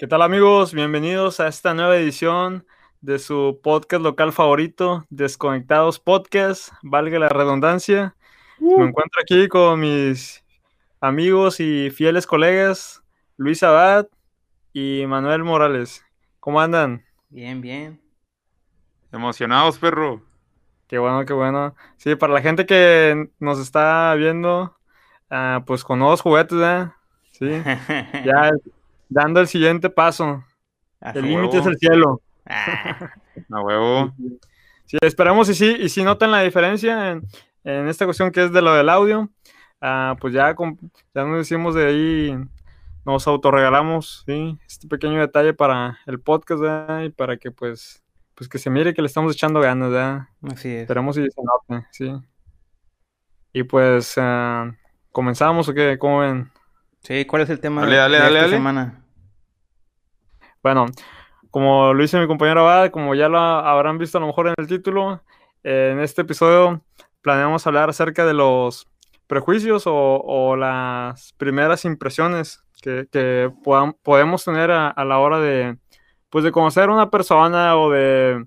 ¿Qué tal amigos? Bienvenidos a esta nueva edición de su podcast local favorito, Desconectados Podcast, valga la redundancia. Me encuentro aquí con mis amigos y fieles colegas, Luis Abad y Manuel Morales. ¿Cómo andan? Bien, bien. Emocionados, perro. Qué bueno, qué bueno. Sí, para la gente que nos está viendo, ah, pues con nuevos juguetes, ¿eh? Sí, ya dando el siguiente paso. A El límite es el cielo. Ah, A huevo. Sí, esperamos y sí, y si notan la diferencia en, en esta cuestión que es de lo del audio, ah, pues ya, ya nos decimos de ahí, nos autorregalamos, ¿sí? Este pequeño detalle para el podcast, ¿verdad? Y para que pues, pues que se mire que le estamos echando ganas, ¿verdad? así es. Esperemos y se note, sí. Y pues, ah, ¿comenzamos o qué? ¿Cómo ven? Sí, ¿cuál es el tema Dale, de, dale, de dale, esta dale. semana? Bueno, como lo dice mi compañero Abad, como ya lo habrán visto a lo mejor en el título, eh, en este episodio planeamos hablar acerca de los prejuicios o, o las primeras impresiones que, que podam- podemos tener a, a la hora de, pues de conocer a una persona o de,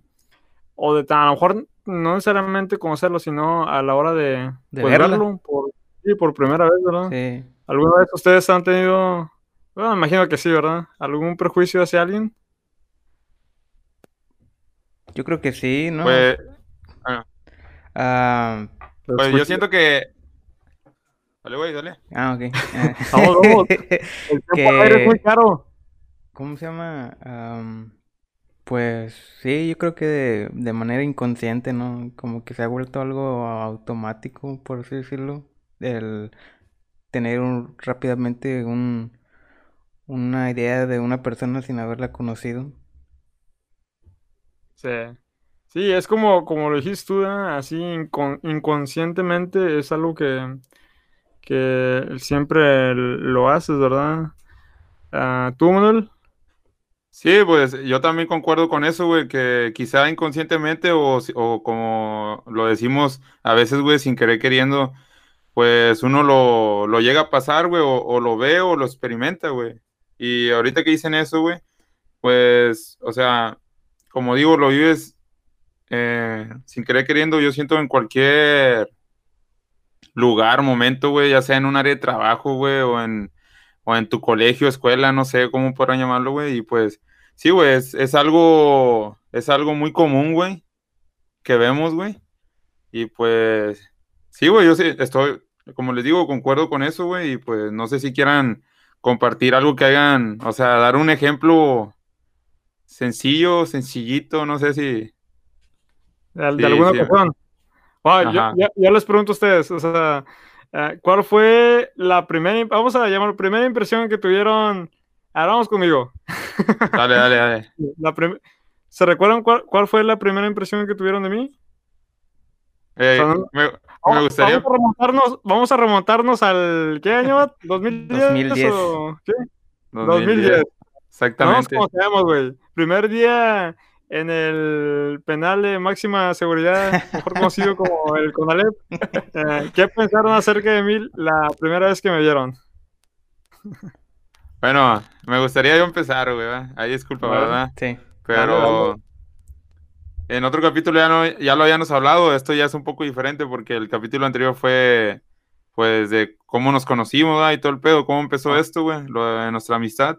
o de a lo mejor no necesariamente conocerlo, sino a la hora de, De pues, verlo por, sí, por primera vez, ¿verdad? Sí. ¿Alguna vez ustedes han tenido, bueno, me imagino que sí, ¿verdad? ¿Algún prejuicio hacia alguien? Yo creo que sí, ¿no? Pues, Ah, Los pues yo siento que. Dale, güey, dale. ah, ok. Ah. Vamos, vamos. El tiempo al aire es muy que... caro. ¿Cómo se llama? Am, pues sí, yo creo que de, de manera inconsciente, ¿no? Como que se ha vuelto algo automático, por así decirlo. El tener un, rápidamente un, una idea de una persona sin haberla conocido. Sí. Sí, es como, como lo dijiste tú, ¿eh? así incon- inconscientemente es algo que, que siempre lo haces, ¿verdad? Ah, ¿tú, Manuel? Sí, pues yo también concuerdo con eso, güey, que quizá inconscientemente o, si- o como lo decimos a veces, güey, sin querer queriendo, pues uno lo, lo llega a pasar, güey, o, o lo ve o lo experimenta, güey. Y ahorita que dicen eso, güey, pues, o sea, como digo, lo vives eh, sin querer queriendo, yo siento en cualquier lugar, momento, güey, ya sea en un área de trabajo, güey, o en, o en tu colegio, escuela, no sé cómo podrán llamarlo, güey, y pues, sí, güey, es, es algo, es algo muy común, güey, que vemos, güey, y pues, sí, güey, yo sí, estoy, como les digo, concuerdo con eso, güey, y pues, no sé si quieran compartir algo que hagan, o sea, dar un ejemplo sencillo, sencillito, no sé si, ¿De, alguna sí. ocasión? Ah, yo, les pregunto a ustedes, o sea, ah, ¿cuál fue la primera, im- vamos a llamar, primera impresión que tuvieron? Ahora vamos conmigo. dale, dale, dale. La ¿Se recuerdan cuál, cuál fue la primera impresión que tuvieron de mí? Eh, me, me Vamos, gustaría, vamos a remontarnos, vamos a remontarnos al ¿qué año? ¿2010? 2010. o qué? 2010, 2010. No nos exactamente. güey. Primer día en el penal de máxima seguridad, mejor conocido como el CONALEP. Eh, ¿Qué pensaron acerca de mí la primera vez que me vieron? Bueno, me gustaría yo empezar, güey. Ahí disculpa. ¿verdad? Sí. Pero. En otro capítulo ya, no, ya lo habíamos hablado, esto ya es un poco diferente porque el capítulo anterior fue, pues, de cómo nos conocimos, ¿verdad? Y todo el pedo, cómo empezó Ah. esto, güey, lo de nuestra amistad.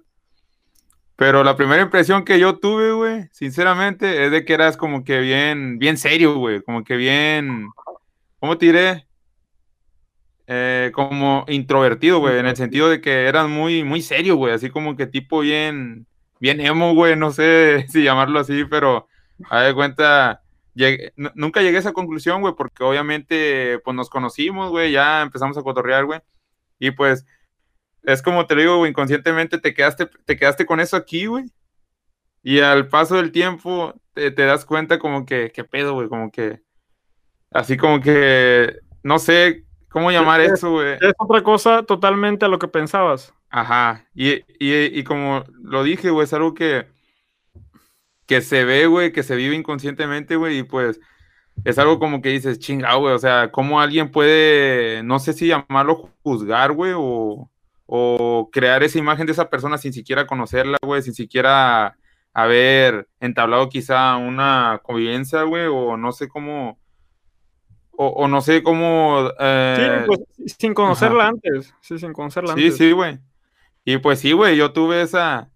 Pero la primera impresión que yo tuve, güey, sinceramente, es de que eras como que bien, bien serio, güey, como que bien, ¿cómo te diré? Eh, como introvertido, güey, en el sentido de que eras muy, muy serio, güey, así como que tipo bien, bien emo, güey, no sé si llamarlo así, pero a de cuenta, llegué- nunca llegué a esa conclusión, güey, porque obviamente, pues nos conocimos, güey, ya empezamos a cotorrear, güey, y pues, es como te lo digo, güey, inconscientemente te quedaste, te quedaste con eso aquí, güey, y al paso del tiempo te, te das cuenta como que, qué pedo, güey, como que, así como que, no sé cómo llamar Es- eso, güey. Es otra cosa totalmente a lo que pensabas. Ajá, y, y, y como lo dije, güey, es algo que, que se ve, güey, que se vive inconscientemente, güey, y pues es algo como que dices, chinga, güey, o sea, cómo alguien puede, no sé si llamarlo juzgar, güey, o, o, o crear esa imagen de esa persona sin siquiera conocerla, güey, sin siquiera haber entablado quizá una convivencia, güey, o no sé cómo, o, no sé cómo... Eh, sí, pues sin conocerla antes, sí, sin conocerla sí, antes. Sí, sí, güey. Y pues sí, güey, yo tuve esa,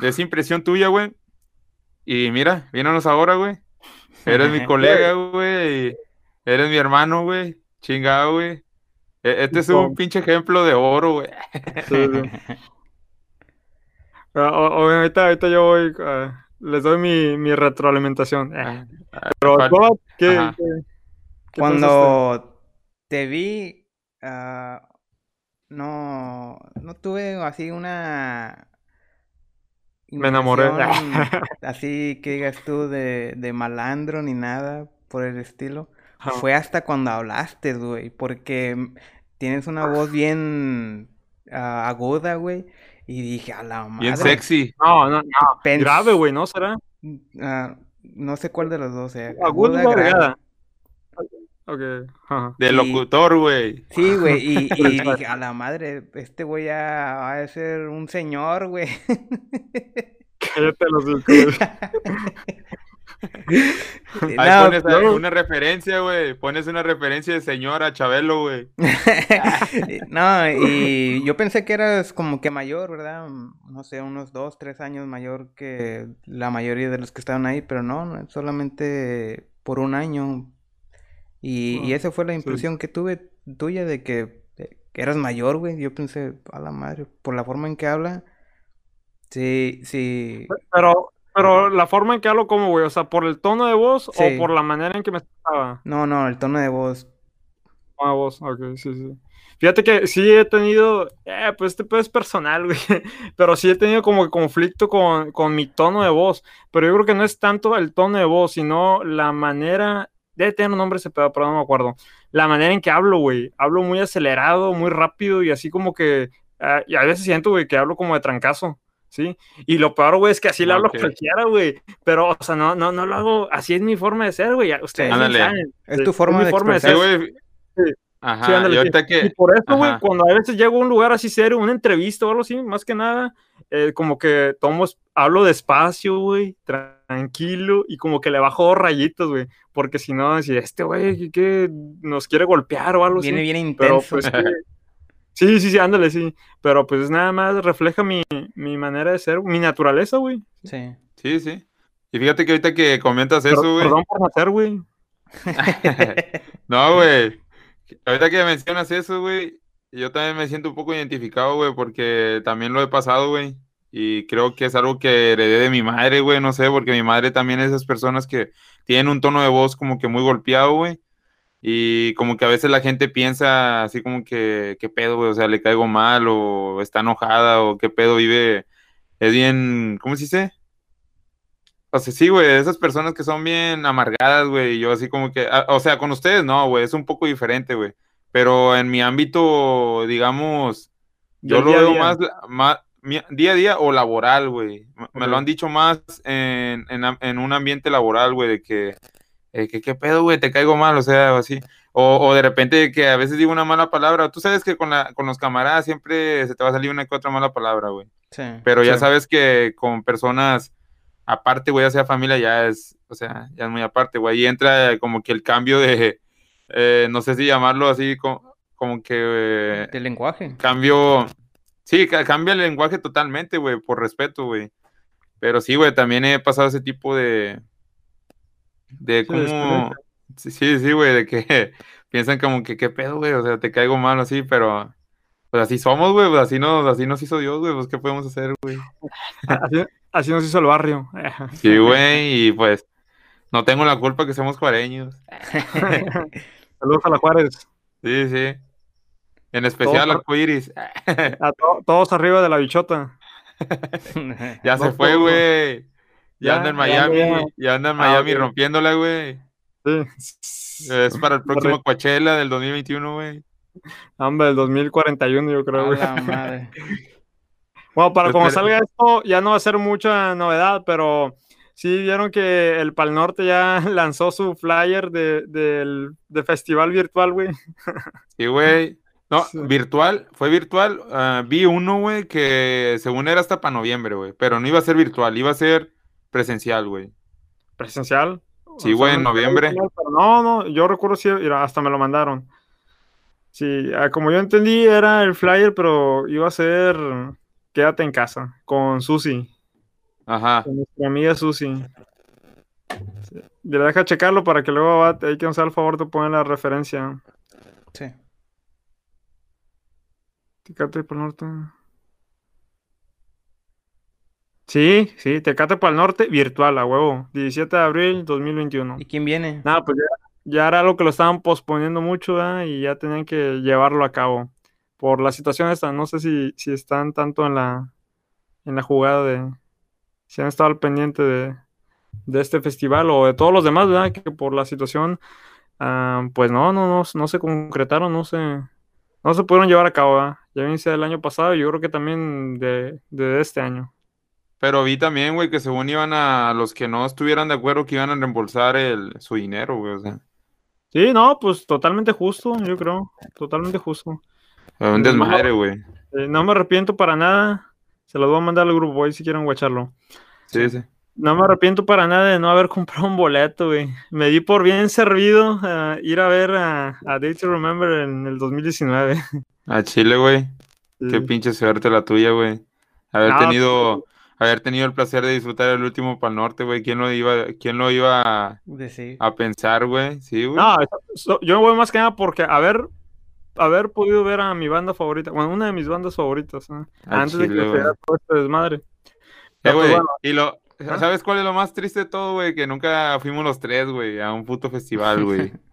esa impresión tuya, güey. Y mira, vínanos ahora, güey. Eres mi colega, güey. Eres mi hermano, güey. Chingado, güey. E, este es un pinche ejemplo de oro, güey. Ah, ahorita, ahorita yo voy, ah, les doy mi, mi retroalimentación. Eh, pero, ¿qué, Cuando te vi, no, no tuve así una... Me enamoré. así que digas tú de, de malandro ni nada por el estilo. Fue hasta cuando hablaste, güey, porque tienes una voz bien aguda, güey. Y dije, a la madre. Bien sexy. No, no, no. Grave, güey, ¿no será? no sé cuál de los dos sea. Aguda, aguda Okay. De locutor, güey. Sí, güey, y, y, dije, a la madre, este güey ya va a ser un señor, güey. Cállate los Ahí pones una referencia, güey. Pones una referencia de señora Chabelo, güey. no, y yo pensé que eras como que mayor, ¿verdad? No sé, unos dos, tres años mayor que la mayoría de los que estaban ahí, pero no, solamente por un año. Y, y esa fue la impresión que tuve tuya de que, eras mayor, güey. Yo pensé, a la madre, por la forma en que habla. Sí, sí. Pero, pero la forma en que hablo, ¿cómo, güey? O sea, ¿por el tono de voz o por la manera en que me estaba? No, no, el tono de voz. Tono de voz, ok, sí, sí. Fíjate que sí he tenido, eh, pues este es personal, güey, pero sí he tenido como conflicto con, con mi tono de voz, pero yo creo que no es tanto el tono de voz, sino la manera, debe tener un nombre ese pedo, pero no me acuerdo, la manera en que hablo, güey, hablo muy acelerado, muy rápido y así como que, eh, y a veces siento, güey, que hablo como de trancazo. ¿sí? Y lo peor, güey, es que así lo hablo cualquiera, güey. Pero, o sea, no, no, no lo hago, así es mi forma de ser, güey. Ustedes saben. Es tu forma, de, forma de, ser. güey. Sí. Ajá, y, ahorita que... y por eso, güey, cuando a veces llego a un lugar así serio, una entrevista o algo así, más que nada, eh, como que tomo, hablo despacio, güey, tranquilo, y como que le bajo dos rayitos, güey, porque si no, si este güey, ¿qué, nos quiere golpear o algo así. Viene bien intenso. Pero, pues, Sí, sí, sí, ándale, sí. Pero pues nada más refleja mi, mi manera de ser, mi naturaleza, güey. Sí. Sí, sí. Y fíjate que ahorita que comentas eso, güey. Perdón por nacer, güey. no, güey. Ahorita que mencionas eso, güey, yo también me siento un poco identificado, güey, porque también lo he pasado, güey. Y creo que es algo que heredé de mi madre, güey, no sé, porque mi madre también es esas personas que tienen un tono de voz como que muy golpeado, güey. Y como que a veces la gente piensa así como que, ¿qué pedo, güey? O sea, le caigo mal o está enojada o qué pedo vive. Es bien, ¿cómo se dice? O sea, sí, güey, esas personas que son bien amargadas, güey, yo así como que, o sea, con ustedes no, güey, es un poco diferente, güey. Pero en mi ámbito, digamos, yo lo veo más, más día a día o laboral, güey. Me lo han dicho más en, en, en un ambiente laboral, güey, de que eh, ¿qué, pedo, güey? Te caigo mal, o sea, o así. O, de repente que a veces digo una mala palabra. Tú sabes que con, la, con los camaradas siempre se te va a salir una que otra mala palabra, güey. Sí. Pero ya sabes que con personas aparte, güey, ya sea familia, ya es, o sea, ya es muy aparte, güey. Y entra como que el cambio de, eh, no sé si llamarlo así, como, como que... Eh, el lenguaje. Cambio, sí, cambia el lenguaje totalmente, güey, por respeto, güey. Pero sí, güey, también he pasado ese tipo de, de cómo... Sí, sí, güey, de que piensan como que qué pedo, güey, o sea, te caigo mal así, pero pues así somos, güey, pues así nos, así nos hizo Dios, güey, pues qué podemos hacer, güey. Así, nos hizo el barrio. Sí, güey, y pues no tengo la culpa que seamos cuareños. Saludos a la Juárez. Sí, sí. En especial a Cuiris. A todos arriba de la bichota. ya se fue, güey. Ya, anda en Miami, ya, anda en ah, Miami rompiéndola, güey. Sí. Es para el próximo Coachella del 2021, güey. Hombre, del 2041, yo creo, güey. bueno, para cuando salga esto, ya no va a ser mucha novedad, pero sí vieron que el Pal Norte ya lanzó su flyer de, del de festival virtual, güey. Sí, güey. No, Sí. virtual, fue virtual. ah, vi uno, güey, que según era hasta para noviembre, güey. Pero no iba a ser virtual, iba a ser presencial, güey. presencial. Sí, güey, en no- noviembre. No, no, yo recuerdo si hasta me lo mandaron. Sí, ah, como yo entendí, era el flyer, pero iba a ser Quédate en casa con Susi, Ajá. con nuestra amiga Susi. Sí. Le deja checarlo para que luego va- hay que haga el favor de poner la referencia. Sí. Tecate para el norte. Sí, sí, Tecate para el norte, virtual, a huevo. 17 de abril 2021. ¿Y quién viene? Nada, pues ya, ya era algo que lo estaban posponiendo mucho, ¿verdad? Y ya tenían que llevarlo a cabo. Por la situación esta, no sé si, si están tanto en la, en la jugada de, si han estado al pendiente de, de este festival o de todos los demás, ¿verdad? Que por la situación, ah, pues no, no, no, no se concretaron, no se, no se pudieron llevar a cabo, ¿verdad? Ya sea del año pasado yo creo que también de, de este año. Pero vi también, güey, que según iban a los que no estuvieran de acuerdo que iban a reembolsar el, su dinero, güey. O sea, Sí, no, pues totalmente justo, yo creo, totalmente justo. un No. desmadre, güey. Eh, no me arrepiento para nada. Se los voy a mandar al grupo hoy si quieren guacharlo. Sí, sí. No me arrepiento para nada de no haber comprado un boleto, güey. Me di por bien servido a ir a ver a, a Day to Remember en el 2019. A Chile, güey. Qué pinche suerte la tuya, güey. Haber No, tenido, haber tenido el placer de disfrutar el último Pal Norte, güey. ¿Quién lo iba, quién lo iba a, De sí. a pensar, güey? Sí, güey. No, eso- yo me voy más que nada porque haber, haber podido ver a mi banda favorita, bueno, una de mis bandas favoritas, ¿eh? Antes de que fuera todo este desmadre. Eh, pues, güey, bueno, y lo, Ajá. ¿sabes cuál es lo más triste de todo, güey? Que nunca fuimos los tres, güey, a un puto festival, güey.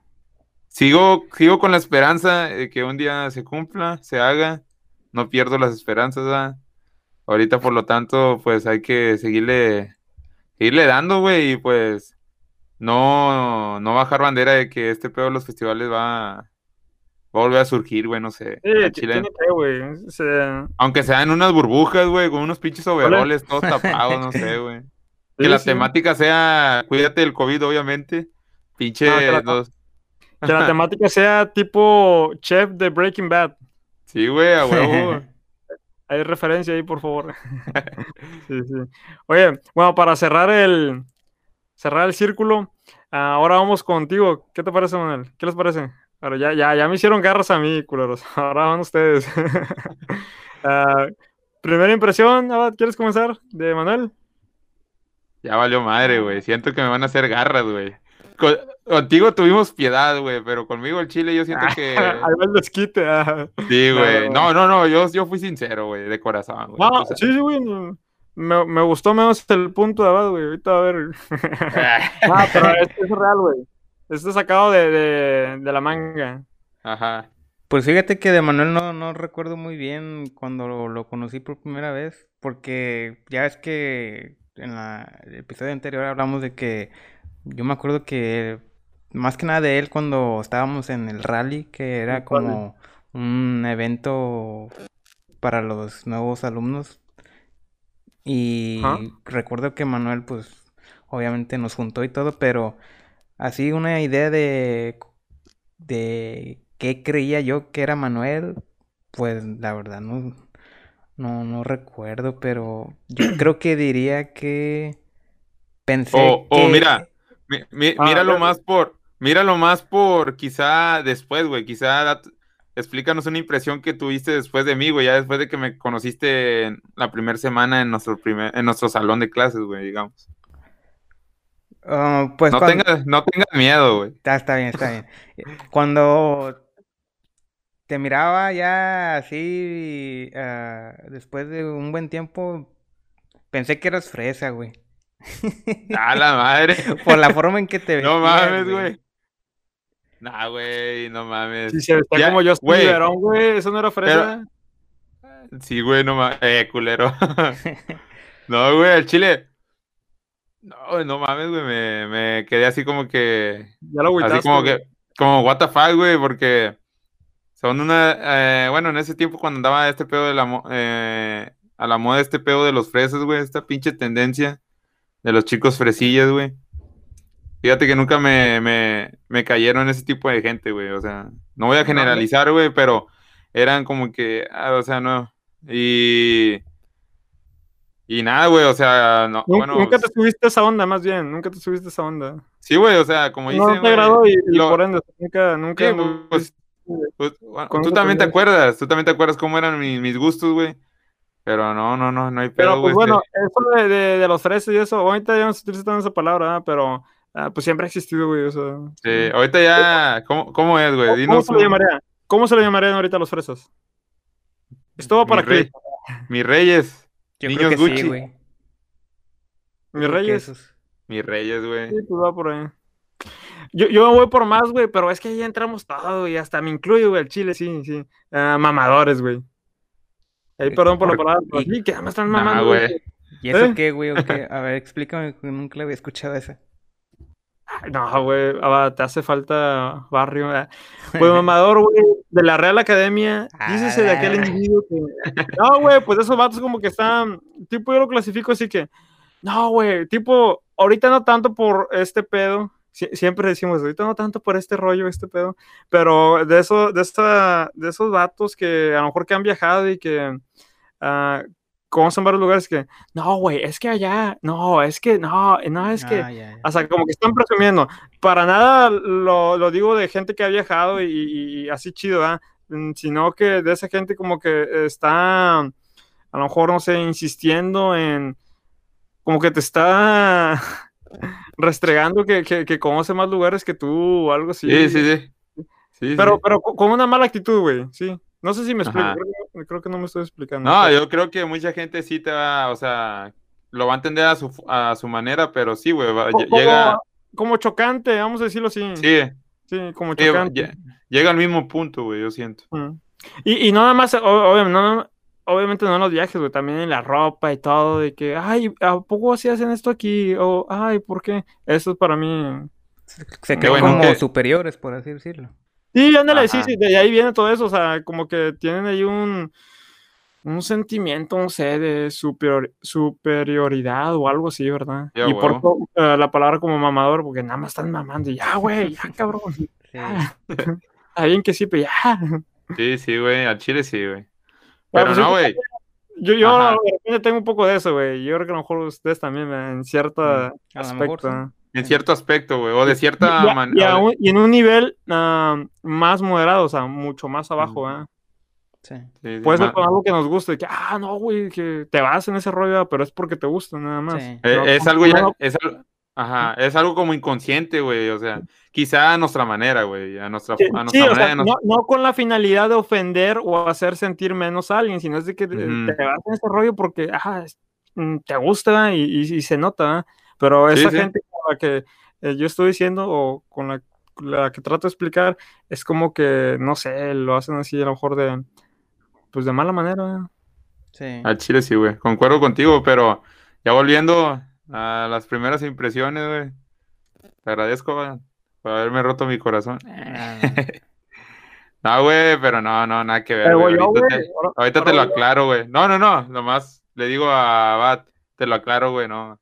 Sigo, sigo con la esperanza de que un día se cumpla, se haga. No pierdo las esperanzas, ¿verdad? Ahorita, por lo tanto, pues hay que seguirle, seguirle dando, güey, y pues no, no bajar bandera de que este pedo de los festivales va, va a volver a surgir, güey, no sé. sí, Chile. güey. o sea, Aunque sean unas burbujas, güey, con unos pinches overoles todos tapados, no sé, güey. Que sí, la sí. temática sea, cuídate del COVID, obviamente. Pinche, No, los- Que la temática sea tipo chef de Breaking Bad. sí, güey, a huevo. Hay referencia ahí, por favor. Sí, sí. Oye, bueno, para cerrar el cerrar el círculo, ah, ahora vamos contigo. ¿Qué te parece, Manuel? ¿Qué les parece? Ahora ya, ya, ya me hicieron garras a mí, culeros. Ahora van ustedes. Ah, primera impresión, Abad, ¿quieres comenzar? De Manuel. Ya valió madre, güey. Siento que me van a hacer garras, güey. Con- contigo tuvimos piedad, güey, pero conmigo el Chile yo siento que... Ahí va el desquite. ah. Sí, güey. no, No, no, yo, yo fui sincero, güey, de corazón, güey. No, sí, sí, güey. no. Me, me gustó menos el punto de Abad, güey. Ahorita a ver. No, pero este es real, güey. Este es sacado de, de, de la manga. Ajá. Pues fíjate que de Manuel no, no recuerdo muy bien cuando lo, lo conocí por primera vez, porque ya es que en la, el episodio anterior hablamos de que yo me acuerdo que más que nada de él cuando estábamos en el rally, que era como un evento para los nuevos alumnos. Y recuerdo que Manuel, pues, obviamente nos juntó y todo, pero así una idea de, de qué creía yo que era Manuel, pues la verdad no, no, no recuerdo, pero yo creo que diría que pensé O, o que... mira, mi- mi- Ah, míralo más por, míralo más por quizá después, güey, quizá dat- explícanos una impresión que tuviste después de mí, güey, ya después de que me conociste en la primera semana en nuestro primer, en nuestro salón de clases, güey, digamos. ah, pues No cuan- tengas, no tengas miedo, güey. Está, está bien, está bien. Cuando te miraba ya así, ah, después de un buen tiempo, pensé que eras fresa, güey. A la madre. Por la forma en que te No vestías, mames, güey. Nah, güey, no mames. Si se vestía Ya, como yo, güey. Eso no era fresa. Sí, güey, no mames. Eh, culero. No, güey, el chile. No, güey, no mames, güey. Me, me quedé así como que. Ya lo Así como güey. que. Como, what the fuck, güey, porque. Son una. eh, bueno, en ese tiempo cuando andaba este pedo de la. eh, a la moda este pedo de los fresas, güey. Esta pinche tendencia de los chicos fresillas, güey. Fíjate que nunca me, me, me cayeron ese tipo de gente, güey. O sea, no voy a generalizar, güey, pero eran como que, ah, o sea, no. Y. Y nada, güey, o sea, no, bueno. nunca te subiste esa onda, más bien. Nunca te subiste esa onda. Sí, güey, o sea, como dice. No te agradó y, y lo- por ende, nunca, nunca. Sí, pues, pues, bueno, tú también te acuerdas, tú también te acuerdas cómo eran mi- mis gustos, güey. Pero no, no, no, no hay Pero pedo, pues güey. bueno, este, eso de, de, de los fresas y eso, ahorita ya no se utiliza tanto esa palabra, pero ah, pues siempre ha existido, güey. O sea, sí, ahorita ya, ¿cómo, cómo es, güey? ¿Cómo, se le un- llamaría? ¿Cómo se le llamarían ahorita a los fresas? Esto va para mis, rey- mis reyes, Yo Niños creo que Gucci. sí, güey. Mis reyes. mis reyes, güey. Sí, pues va por ahí. Yo, yo voy por más, güey, pero es que ahí entramos todo, y hasta me incluyo, güey, el chile, sí, sí. Ah, mamadores, güey. Ahí, Eh, perdón por la por- palabra, pero y- sí, que además están mamando, güey. güey. ¿Y eso ¿Eh? qué, güey? A ver, explícame, que nunca le había escuchado esa. No, güey, ah, te hace falta barrio. ah. Pues mamador, güey, de la Real Academia, dícese de aquel Ah. individuo que... No, güey, pues esos vatos como que están, tipo yo lo clasifico así que, no, güey, tipo, ahorita no tanto por este pedo, sie- siempre decimos, ahorita no tanto por este rollo, este pedo, pero de eso, de esta, de esos vatos que a lo mejor que han viajado y que ah, conocen varios lugares que, no, güey, es que allá, no, es que, no, no, es que... Ah, ya, ya. O sea, como que están presumiendo. Para nada lo, lo digo de gente que ha viajado y, y- así chido, ¿ah? Mm, Sino que de esa gente como que está, a lo mejor, no sé, insistiendo en, como que te está restregando que, que, que conoce más lugares que tú o algo así. Sí, sí, sí. Sí, Pero, sí. pero co- con una mala actitud, güey, sí. No sé si me explico, creo que, creo que no me estoy explicando. No, yo creo que mucha gente sí te va, o sea, lo va a entender a su, a su manera, pero sí, güey, va- Co- lle- llega, como chocante, vamos a decirlo así. sí, Sí, como chocante. lle- llega al mismo punto, güey, yo siento. Mm. Y, y no nada más, o- obvia- no- obviamente no en los viajes, güey, también en la ropa y todo, de que, ay, ¿a poco así hacen esto aquí? O, ay, ¿por qué? Eso es para mí. Se creen bueno como que- superiores, por así decirlo. Sí, ándale, sí, Ajá. sí, de ahí viene todo eso, o sea, como que tienen ahí un, un sentimiento, no sé, de superior- superioridad o algo así, ¿verdad? Ya, y por huevo. eh, la palabra como mamador, porque nada más están mamando, y ya, güey, ya, cabrón. Sí. Bien que sí, pero ya. Sí, sí, güey, al chile sí, güey. Pero pues no, güey, Yo, yo Ajá. de repente tengo un poco de eso, güey. Yo creo que a lo mejor ustedes también, ¿verdad? en cierto A mejor aspecto. en cierto aspecto, güey, o de cierta y a- y manera. y en un nivel ah, más moderado, o sea, mucho más abajo, ¿verdad? Sí. Puede ser con algo que nos guste, que, ah, no, güey, que te vas en ese rollo, pero es porque te gusta, nada más. Sí. Eh, No, es algo ya, es algo, ajá, es algo como inconsciente, güey, o sea, quizá a nuestra manera, güey, a nuestra, Sí, a sí, nuestra o manera, sea, nos- no, no con la finalidad de ofender o hacer sentir menos a alguien, sino es de que te- Ujú. te vas en ese rollo porque ajá, es- mm, te gusta y, y- y se nota, ¿verdad? pero Sí, esa sí. gente con la que eh, yo estoy diciendo o con la, la que trato de explicar es como que, no sé, lo hacen así a lo mejor de, pues de mala manera. ¿verdad? Sí. Al chile sí, güey. Concuerdo contigo, pero ya volviendo a las primeras impresiones, güey. Te agradezco, güey, por haberme roto mi corazón. No, güey, pero no, no, nada que ver, Pero güey. yo, Ahorita, güey, te, ahora- ahorita te lo yo- aclaro, güey. No, no, no, nomás le digo a Bat, te lo aclaro, güey, no.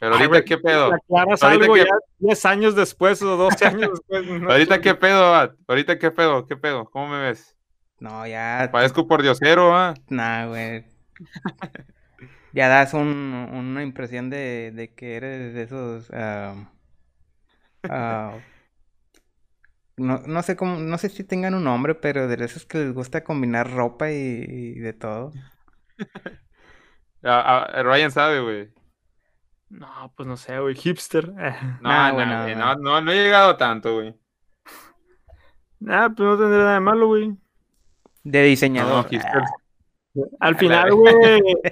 Pero ahorita, ¿qué pedo? aclaras Ahorita algo que- ya 10 años después o 12 años después. no Ahorita. ¿qué pedo, Bat? Ahorita, ¿qué pedo? ¿Qué pedo? ¿Cómo me ves? no, ya. Parezco por diosero, ¿ah? Nah, güey. Ya das un, una impresión de, de que eres de esos. ah, ah, no, no sé cómo, no sé si tengan un nombre, pero de esos que les gusta combinar ropa y, y de todo. A- a- Ryan sabe, güey. No, pues no sé, güey, hipster. No, Nah, no, güey, no, no, no, no he llegado tanto, güey. Ah, pues no tendría nada de malo, güey. De No, diseñador. hipster. Al final, güey,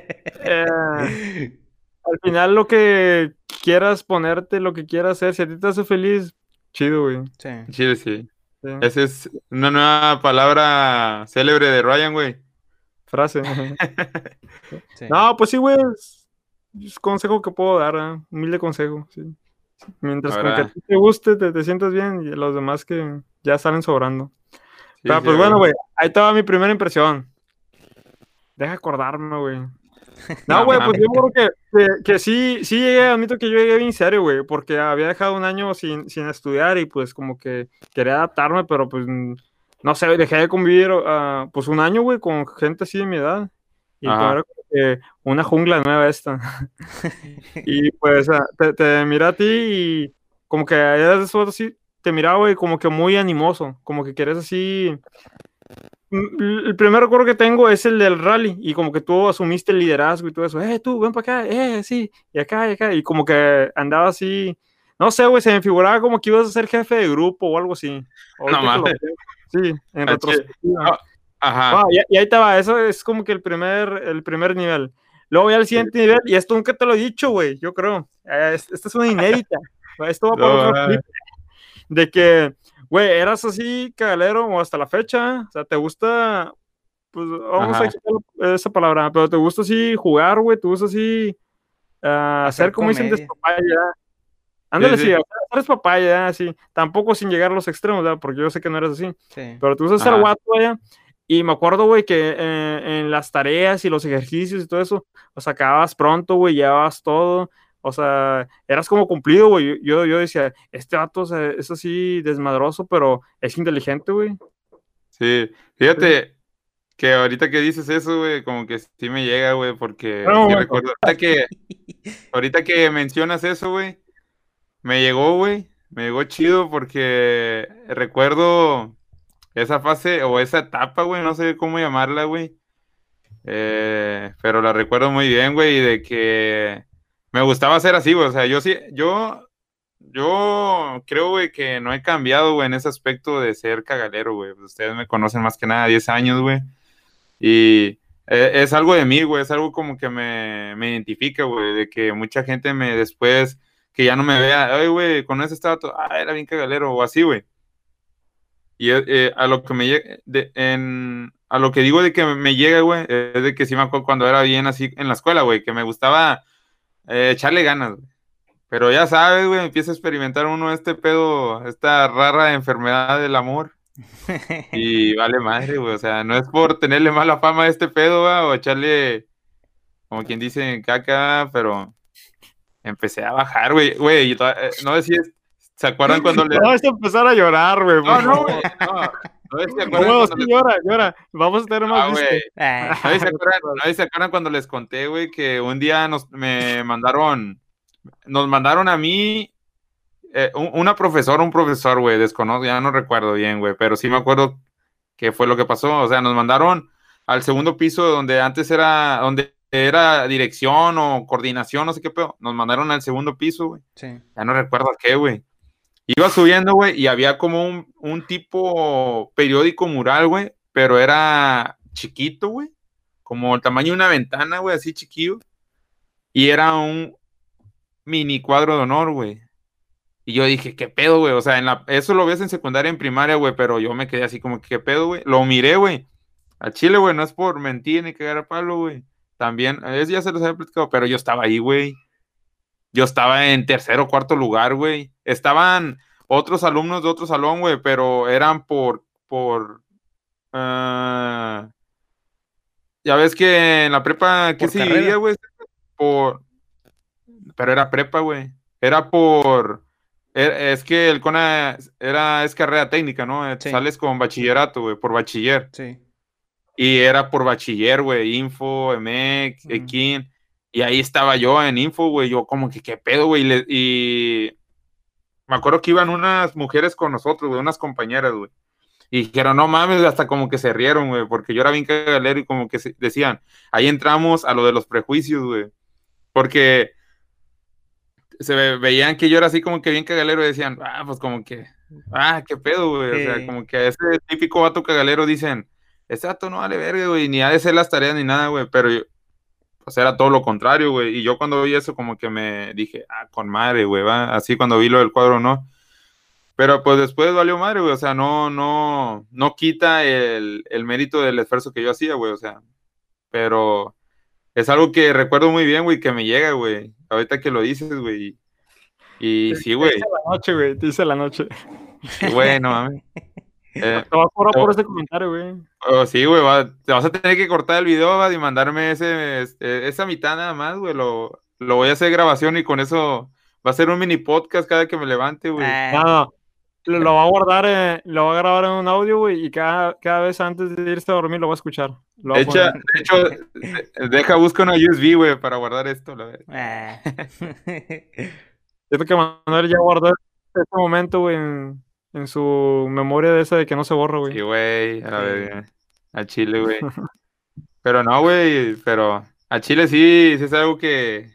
eh, al final lo que quieras ponerte, lo que quieras hacer, si a ti te hace feliz, chido, güey. Sí. Chile, sí. Sí. Esa es una nueva palabra célebre de Ryan, güey. Frase. sí. No, pues sí, güey. Es, es consejo que puedo dar, ¿eh? humilde consejo, sí. Mientras con que a ti te guste, te, te sientas bien, y los demás que ya salen sobrando. Sí, Pero, sí, pues bueno, güey, ahí estaba mi primera impresión. Deja acordarme, güey. No, güey, pues yo creo que, que, que sí, sí llegué, admito que yo llegué bien serio, güey, porque había dejado un año sin, sin estudiar y pues como que quería adaptarme, pero pues no sé, dejé de convivir uh, pues un año, güey, con gente así de mi edad. Y pues, como que una jungla nueva esta. y pues te, te mira a ti y como que eras eso así, te miraba, güey, como que muy animoso, como que quieres así... Mm, el primer recuerdo que tengo es el del rally y como que tú asumiste el liderazgo y todo eso, eh, tú, ven para acá, eh, sí, y acá, y acá, y como que andaba así, no sé, güey, se me figuraba como que ibas a ser jefe de grupo o algo así. no mames. Sí, en retrospectiva. Ajá. y, ahí te va, eso es como que el primer, el primer nivel. Luego ya el siguiente nivel, y esto nunca te lo he dicho, güey, yo creo. Eh, esta es una inédita. Esto va para otro clip. De que, güey, eras así cagalero o hasta la fecha. O sea, te gusta, pues vamos a quitar esa palabra, pero te gusta así jugar, güey, te gusta así uh, hacer como dicen despapaya. Ándale, sí, sí. eres papaya, así. Tampoco sin llegar a los extremos, ¿verdad? Porque yo sé que no eres así. Sí. Pero te gusta ser guapo, allá. Y me acuerdo, güey, que eh, en las tareas y los ejercicios y todo eso, sea, acababas pronto, güey, llevabas todo. O sea, eras como cumplido, güey. Yo, yo decía, este vato es así desmadroso, pero es inteligente, güey. Sí, fíjate que ahorita que dices eso, güey, como que sí me llega, güey, porque recuerdo, ahorita que, ahorita que mencionas eso, güey, me llegó, güey, me llegó chido porque recuerdo esa fase o esa etapa, güey, no sé cómo llamarla, güey, eh, pero la recuerdo muy bien, güey, de que me gustaba ser así, güey. O sea, yo sí, yo, yo creo, güey, que no he cambiado, güey, en ese aspecto de ser cagalero, güey. Ustedes me conocen más que nada 10 años, güey. Y eh, es algo de mí, güey. Es algo como que me, me identifica, güey. De que mucha gente me después, que ya no me vea, ay, güey, con ese estado, ah, era bien cagalero, o así, güey. Y eh, a lo que me llega, en, a lo que digo de que me llega, güey, es de que sí me acuerdo cuando era bien así en la escuela, güey, que me gustaba eh, echarle ganas, güey. Pero ya sabes, güey, empieza a experimentar uno este pedo, esta rara enfermedad del amor. Y vale madre, güey. O sea, no es por tenerle mala fama a este pedo, güey, o echarle, como quien dice, caca, pero empecé a bajar, güey. Güey, eh, no decías, ¿se acuerdan cuando le. No, es empezar a llorar, güey. No, no, güey. No. No, sí, llora, llora. Vamos a tener más. Ah, ¿No, se acuerdan, ¿No se acuerdan cuando les conté, güey, que un día nos me mandaron, nos mandaron a mí eh, una profesora, un profesor, güey, desconozco, ya no recuerdo bien, güey, pero sí me acuerdo qué fue lo que pasó. O sea, nos mandaron al segundo piso donde antes era, donde era dirección o coordinación, no sé qué pedo. Nos mandaron al segundo piso, güey. Sí. Ya no recuerdo a qué, güey. Iba subiendo, güey, y había como un, un tipo periódico mural, güey, pero era chiquito, güey, como el tamaño de una ventana, güey, así chiquillo. Y era un mini cuadro de honor, güey. Y yo dije, ¿qué pedo, güey? O sea, en la, eso lo ves en secundaria, en primaria, güey, pero yo me quedé así como, ¿qué pedo, güey? Lo miré, güey. A Chile, güey, no es por mentir ni cagar a palo, güey. También, es, ya se los había platicado, pero yo estaba ahí, güey. Yo estaba en tercer o cuarto lugar, güey. Estaban otros alumnos de otro salón, güey, pero eran por, por, uh, ya ves que en la prepa, ¿qué se güey? Por, pero era prepa, güey. Era por, e, es que el CONA era, es carrera técnica, ¿no? Sales con bachillerato, güey, por bachiller. Sí. Y era por bachiller, güey, Info, MEC, Ekin. Y ahí estaba yo en info, güey. Yo como que, ¿qué pedo, güey? Y, me acuerdo que iban unas mujeres con nosotros, güey, unas compañeras, güey. Y dijeron, no mames, hasta como que se rieron, güey, porque yo era bien cagalero y como que decían, ahí entramos a lo de los prejuicios, güey. Porque se veían que yo era así como que bien cagalero y decían, ah, pues como que, ah, qué pedo, güey. O sea, como que a ese típico vato cagalero dicen, este vato no vale verga, güey, ni ha de ser las tareas ni nada, güey, pero yo, pues era todo lo contrario, güey. Y yo cuando vi eso, como que me dije, ah, con madre, güey, va. Así cuando vi lo del cuadro, no. Pero pues después valió madre, güey. O sea, no, no, no quita el, mérito del esfuerzo que yo hacía, güey. O sea, pero es algo que recuerdo muy bien, güey, que me llega, güey. Ahorita que lo dices, güey. Y, sí, güey. Te hice la noche, güey. Te hice la noche. Bueno, mami. Eh, te vas a por oh. ese comentario, güey. Oh, sí, güey, te vas a tener que cortar el video y mandarme ese, este, esa mitad nada más, güey. Lo, lo voy a hacer grabación y con eso va a ser un mini podcast cada que me levante, güey. Ah. No, lo, lo va a guardar, eh, lo va a grabar en un audio, güey, y cada, cada vez antes de irse a dormir lo va a escuchar. Lo va a Echa- de hecho, de- deja, busca una USB, güey, para guardar esto. la verga. Ah. Siento que Manuel ya guardó este momento, güey, en, en su memoria de esa de que no se borra, güey. Sí, güey, a Chile, güey. Pero no, güey, pero a Chile sí, sí es algo que...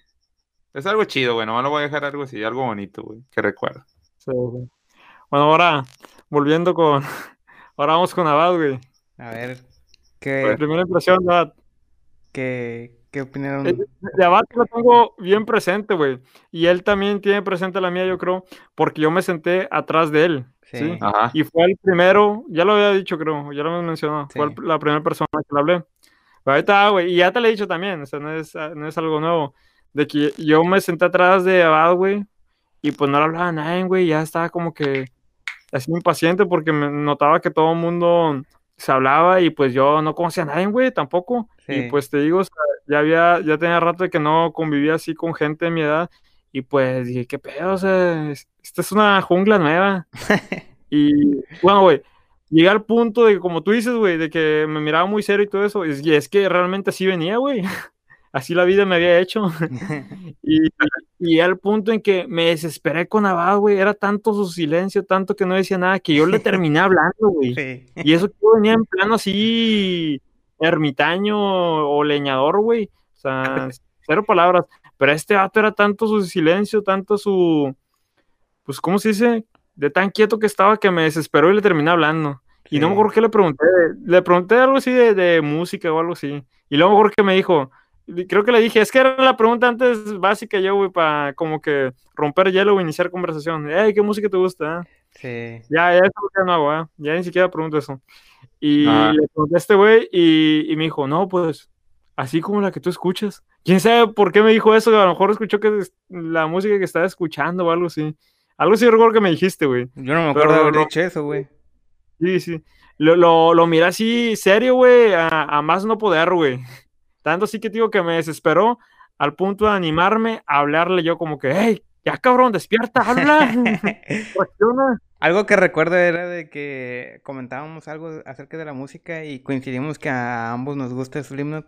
Es algo chido, güey, nomás lo voy a dejar algo así, algo bonito, güey, que recuerdo. Sí, güey. Bueno, ahora, volviendo con... Ahora vamos con Abad, güey. A ver, Pues, ¿qué, Primera impresión Abad. qué, qué opinaron? Eh, De Abad lo tengo bien presente, güey. Y él también tiene presente la mía, yo creo, porque yo me senté atrás de él. Sí. ¿sí? Ajá. Y fue el primero, ya lo había dicho, creo, ya lo hemos mencionado, fue Sí. el- la primera persona que le hablé. Pero ahí está, güey, y ya te lo he dicho también, o sea, no es, ah, no es algo nuevo. De que yo me senté atrás de Abad, güey, y pues no le hablaba a nadie, güey, ya estaba como que así impaciente porque me notaba que todo el mundo se hablaba y pues yo no conocía a nadie, güey, tampoco. Sí. Y pues te digo, o sea, ya había, ya tenía rato de que no convivía así con gente de mi edad y pues dije, qué pedo, o sea, es- esta es una jungla nueva. Y bueno, güey, llegué al punto de que, como tú dices, güey, de que me miraba muy serio y todo eso, y es que realmente así venía, güey. Así la vida me había hecho. Y, y al punto en que me desesperé con Abad, güey, era tanto su silencio, tanto que no decía nada, que yo le terminé hablando, güey. Sí. Y eso que yo venía en plano así, ermitaño o leñador, güey. O sea, cero palabras. Pero este vato era tanto su silencio, tanto su. Pues, ¿cómo se dice? De tan quieto que estaba que me desesperó y le terminé hablando. Y no me Sí. acuerdo qué le pregunté. Le pregunté algo así de, de música o algo así. Y luego me acuerdo que me dijo. Creo que le dije, es que era la pregunta antes básica yo, güey, para como que romper hielo o iniciar conversación. Ey, ¿qué música te gusta? eh?" Sí. Ya, ya eso que no hago, ¿eh? Ya ni siquiera pregunto eso. Y Ah. le pregunté a este güey y, y me dijo, no, pues, así como la que tú escuchas. ¿Quién sabe por qué me dijo eso? A lo mejor escuchó que la música que estaba escuchando o algo así. Algo así recuerdo que me dijiste, güey. Yo no me acuerdo de haber dicho eso, güey. Sí, sí. Lo, lo, lo miré así, serio, güey, a, a más no poder, güey. Tanto así que digo que me desesperó al punto de animarme a hablarle yo como que, hey, ya cabrón, despierta, habla. Algo que recuerdo era de que comentábamos algo acerca de la música y coincidimos que a ambos nos gusta Slipknot.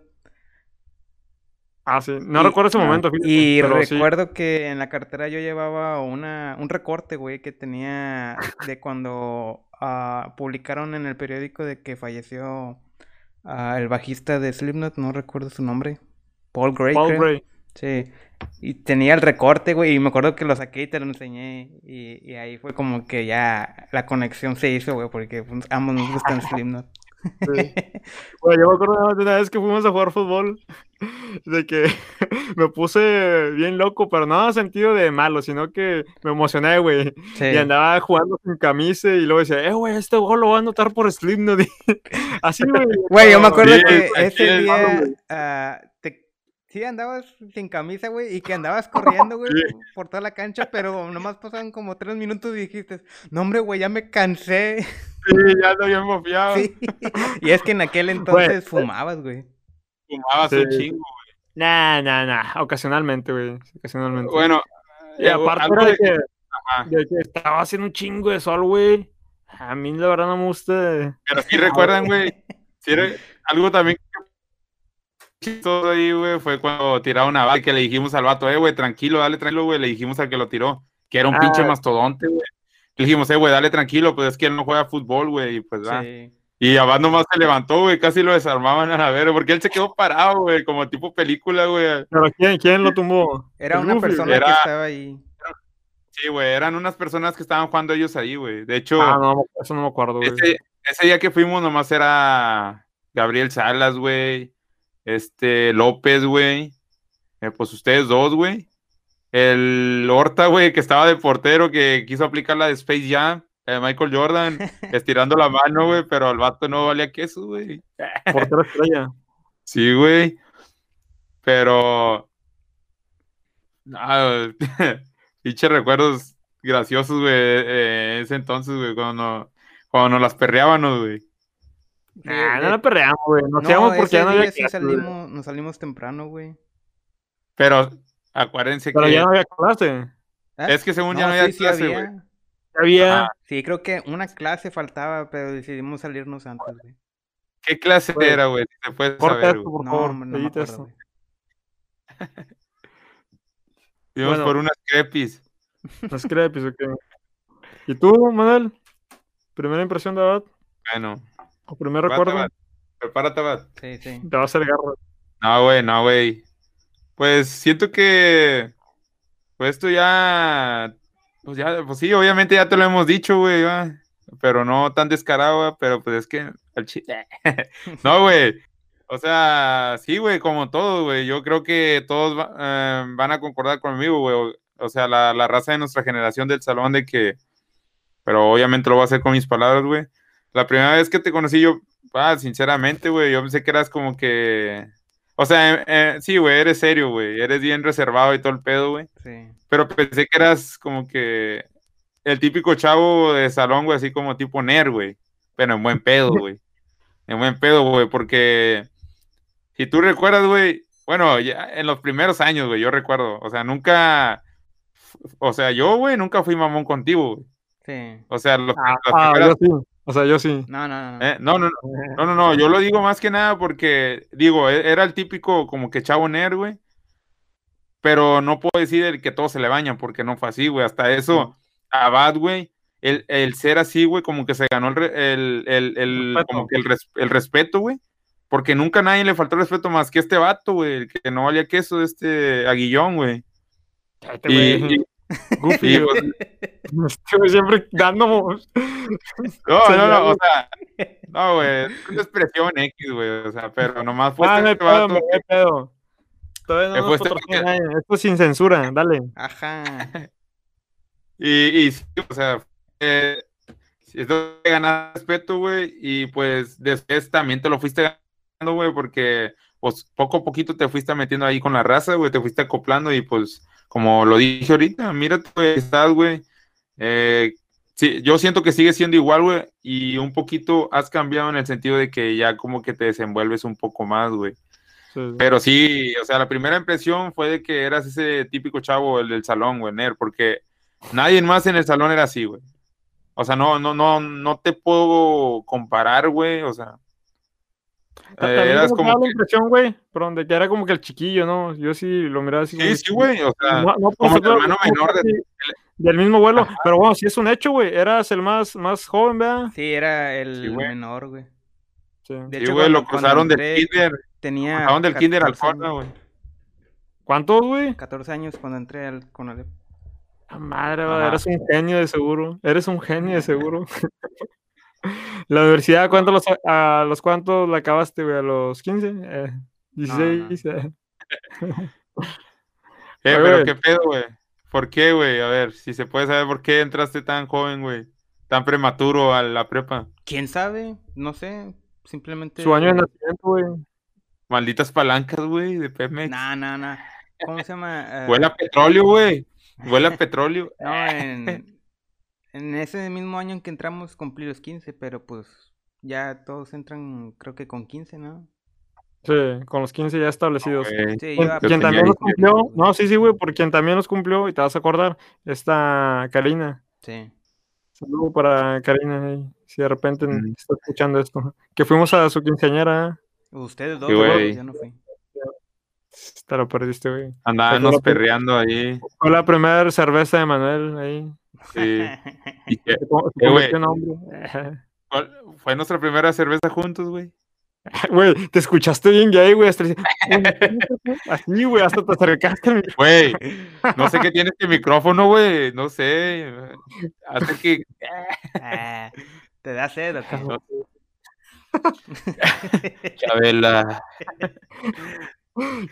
Ah, sí, no Y- recuerdo ese momento, fíjate, Y sí. recuerdo que en la cartera yo llevaba una, un recorte, güey, que tenía de cuando ah, publicaron en el periódico de que falleció ah, el bajista de Slipknot, no recuerdo su nombre, Paul Gray, Paul creo. Gray. Sí, y tenía el recorte, güey, y me acuerdo que lo saqué y te lo enseñé, y, y ahí fue como que ya la conexión se hizo, güey, porque pues, ambos nos gustan Slipknot. Sí. Güey, yo me acuerdo de una vez que fuimos a jugar fútbol, de que me puse bien loco, pero no en sentido de malo, sino que me emocioné, güey. Sí. Y andaba jugando sin camisa y luego decía, eh, güey, este gol lo voy a anotar por Slipknot. Así, güey. Güey, yo me acuerdo Sí, que ese es día malo, sí andabas sin camisa, güey, y que andabas corriendo, güey, Sí. por toda la cancha, pero nomás pasaron como tres minutos y dijiste, no, hombre, güey, ya me cansé. Sí, ya ando bien mofiado. Sí. Y es que en aquel entonces fumabas, güey. Fumabas Sí. un chingo. Nah, nah, nah, ocasionalmente, güey. Ocasionalmente. Bueno, y eh, aparte de que, de que estaba haciendo un chingo de sol, güey. A mí la verdad no me gusta. Pero sí recuerdan, güey. algo también todo ahí, güey, fue cuando tiraron una bala que le dijimos al vato, eh, güey, tranquilo, dale tranquilo, güey. Le dijimos al que lo tiró, que era un Ah. pinche mastodonte, güey. Le dijimos, eh, güey, dale tranquilo, pues es que él no juega fútbol, güey, y pues va. Sí. Y Abad nomás se levantó, güey, casi lo desarmaban a la vera, porque él se quedó parado, güey, como tipo película, güey. Pero ¿quién, quién lo tumbó? Era una persona era- que estaba ahí. Sí, güey, eran unas personas que estaban jugando ellos ahí, güey. De hecho, Ah, no, eso no me acuerdo, güey. ese, ese día que fuimos nomás era Gabriel Salas, güey. Este, López, güey. eh, pues ustedes dos, güey. El Horta, güey, que estaba de portero, que quiso aplicar la de Space Jam. eh, Michael Jordan, estirando la mano, güey, pero el vato no valía queso, güey. Portero estrella. Sí, güey. Pero. Ah, pinche recuerdos graciosos, güey, eh, ese entonces, güey, cuando, cuando nos las perreábamos, güey. Nah, De- no la perreamos, güey. Nos No, porque ya no había sí clase, salimos, nos salimos temprano, güey. Pero acuérdense Pero que ya no había clase. ¿Ah? es que según ya no sí, había sí clase, güey. había. había. Ah. Sí, creo que una clase faltaba, pero decidimos salirnos antes, güey. ¿Qué clase Güey, era, güey? Si Corta saber, esto, por No, favor. hombre, no me acuerdo, Bueno. por unas crepis. Los crepes, ok. ¿Y tú, Manuel? ¿Primera impresión de Abad? Bueno, ¿O primer Prepárate, recuerdo? Prepárate. Sí, sí. Te va a hacer garra. No, güey, no, güey. Pues siento que. Pues esto ya. Pues ya, pues sí, obviamente ya te lo hemos dicho, güey, va, Pero no tan descarado, va, pero pues es que. chi- no, güey. O sea, sí, güey, como todo, güey. Yo creo que todos va- eh, van a concordar conmigo, güey. O, o sea, la, la raza de nuestra generación del salón de que. Pero obviamente lo voy a hacer con mis palabras, güey. La primera vez que te conocí yo, ah, sinceramente, güey, yo pensé que eras como que. O sea, eh, eh, sí, güey, eres serio, güey. Eres bien reservado y todo el pedo, güey. Sí. Pero pensé que eras como que el típico chavo de salón, güey, así como tipo nerd, güey. Pero en buen pedo, güey. En buen pedo, güey, porque si tú recuerdas, güey, bueno, ya en los primeros años, güey, yo recuerdo, o sea, nunca, o sea, yo, güey, nunca fui mamón contigo, güey. Sí. O sea, los, Ah, yo sí. O sea, yo sí. No, no, no. no. eh, no, no, no, no, no, no, yo lo digo más que nada porque, digo, e- era el típico como que chavo nerd, güey. Pero no puedo decir el que todos se le bañan porque no fue así, güey. Hasta eso, Abad, güey, el, el ser así, güey, como que se ganó el, el, el, el- Respeto. como que el, res- el respeto, güey. Porque nunca a nadie le faltó respeto más que este vato, güey, el que no valía queso, este Aguillón, güey. Y, güey. y- Goofy, pues, Este siempre dando. no, no, no, o sea, no, güey, es una expresión X, güey, o sea, pero nomás fue Ah, no hay este pedo, vato no hay pedo. Todavía no nos este patrocina porque- nadie. Esto es sin censura, dale. Ajá. Y, y sí, o sea, eh, esto te gana respeto, güey, y pues después también te lo fuiste ganando, güey, porque pues poco a poquito te fuiste metiendo ahí con la raza, güey, te fuiste acoplando y pues como lo dije ahorita, mírate, güey, estás, güey. Eh, sí, yo siento que sigue siendo igual, güey, y un poquito has cambiado en el sentido de que ya como que te desenvuelves un poco más, güey. Sí. Pero sí, o sea, la primera impresión fue de que eras ese típico chavo, el del salón, güey, nerd, porque nadie más en el salón era así, güey. O sea, no, no, no, no te puedo comparar, güey, o sea. Eh, También eras como como la impresión, güey, de que era como que el chiquillo, ¿no? Yo sí lo miraba así. como sí, el sí, güey, o sea, No, no por como el hermano como menor de- del mismo vuelo, pero bueno, sí es un hecho, güey. Eras el más, más joven, ¿verdad? Sí, era el Sí, güey. menor, güey. Sí. De sí, güey, lo cruzaron del kinder, Tenía. cruzaron del kinder al 14 Forna, años. güey. ¿Cuántos, güey? 14 años cuando entré al Conalep. La madre, eres un genio de seguro. Eres un genio de seguro. la universidad, ¿cuántos los, a los cuántos la acabaste, güey? ¿A los 15? Eh, 16. eh. Eh, pero qué pedo, güey. ¿Por qué, güey? A ver, si se puede saber por qué entraste tan joven, güey. Tan prematuro a la prepa. ¿Quién sabe? No sé. Simplemente. Su año de nacimiento, güey. Malditas palancas, güey, de Pemex. Nah, nah, nah. ¿Cómo se llama? Eh, Huele a petróleo, güey. Huele a petróleo. No, en, en ese mismo año en que entramos cumplí los 15, pero pues ya todos entran, creo que con 15, ¿no? Sí, con los 15 ya establecidos. Güey. Sí, Quien, yo quien también los 15, cumplió, no, sí, sí, güey, porque quien también los cumplió, y te vas a acordar, esta Karina. Sí. Saludo para Karina, si de repente Mm. está escuchando esto. Que fuimos a su quinceañera, Ustedes dos, Sí, güey, güey. yo no fui. te lo perdiste, güey. Andábamos perreando ahí. Fue la primera cerveza de Manuel ahí. Sí. Y se Eh. ¿cuál- Fue nuestra primera cerveza juntos, güey. Güey, te escuchaste bien gay, güey. Hasta así, güey, hasta te acercaste. Güey, no sé qué tiene este micrófono, güey. No sé. Hace que. ¿Te da sed o qué? no Chabela.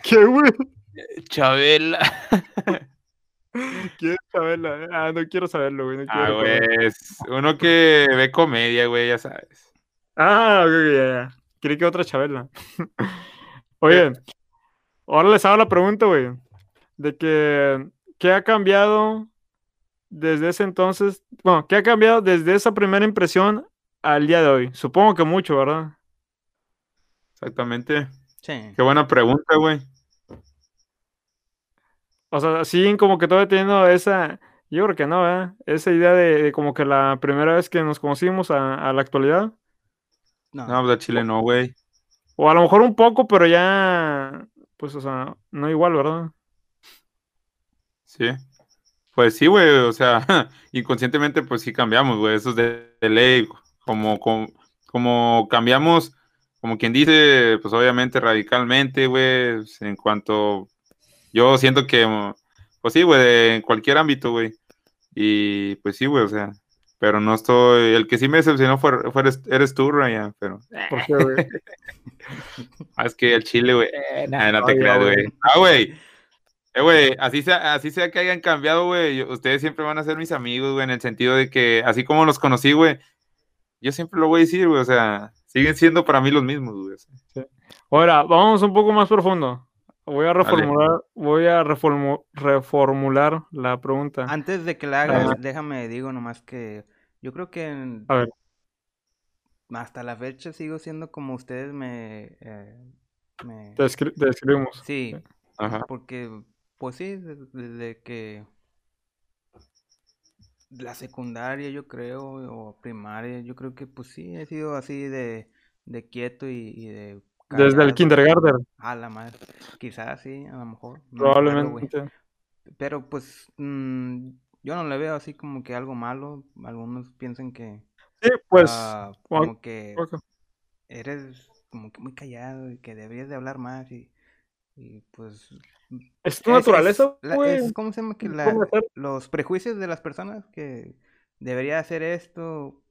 ¿Qué, güey? Chabela. ¿Quieres saberlo? Ah, no quiero saberlo, güey. No quiero Ah, güey. Uno que ve comedia, güey, ya sabes. Ah, ok, ok, ya, ya. Creí que otra chabela. Oye, ahora les hago la pregunta, güey. De que, ¿qué ha cambiado desde ese entonces? Bueno, ¿qué ha cambiado desde esa primera impresión al día de hoy? Supongo que mucho, ¿verdad? Exactamente. Sí. Qué buena pregunta, güey. O sea, siguen como que todavía teniendo esa, Yo creo que no, ¿eh? Esa idea de, de como que la primera vez que nos conocimos a, a la actualidad. No, No, pues a Chile no, güey. O a lo mejor un poco, pero ya, pues, o sea, no igual, ¿verdad? Sí. Pues sí, güey, o sea, inconscientemente pues sí cambiamos, güey, eso es de, de ley, como, como, como cambiamos, como quien dice, pues obviamente radicalmente, güey, pues, en cuanto, yo siento que, pues sí, güey, en cualquier ámbito, güey, y pues sí, güey, o sea, pero no estoy, el que sí me decepcionó fue, fue eres, eres tú, Ryan, pero, ¿Por qué, güey? ah, es que el Chile, güey, eh, nah, no te Oye, creas, güey. ah, güey, eh, güey, así sea, así sea que hayan cambiado, güey, ustedes siempre van a ser mis amigos, güey, en el sentido de que, así como los conocí, güey, yo siempre lo voy a decir, güey, o sea, siguen siendo para mí los mismos, güey. Ahora, vamos un poco más profundo. Voy a reformular, voy a reformu- reformular la pregunta. Antes de que la hagas, Ah. déjame digo nomás que yo creo que en- A ver. hasta la fecha sigo siendo como ustedes me, eh, me- Te, escri- te escribimos. Sí, Ajá. porque pues sí, desde, desde que la secundaria yo creo, o primaria, yo creo que pues sí, he sido así de, de quieto y, y de Desde el kindergarten, A la madre, quizás sí, a lo mejor. no probablemente. Pero pues mm, yo no le veo así como que algo malo. Algunos piensan que Sí, pues, ah, como que eres como que muy callado y que deberías de hablar más y, y pues es tu es- naturaleza, es la- güey. es, ¿cómo se llama? Que la- los prejuicios de las personas que debería hacer esto,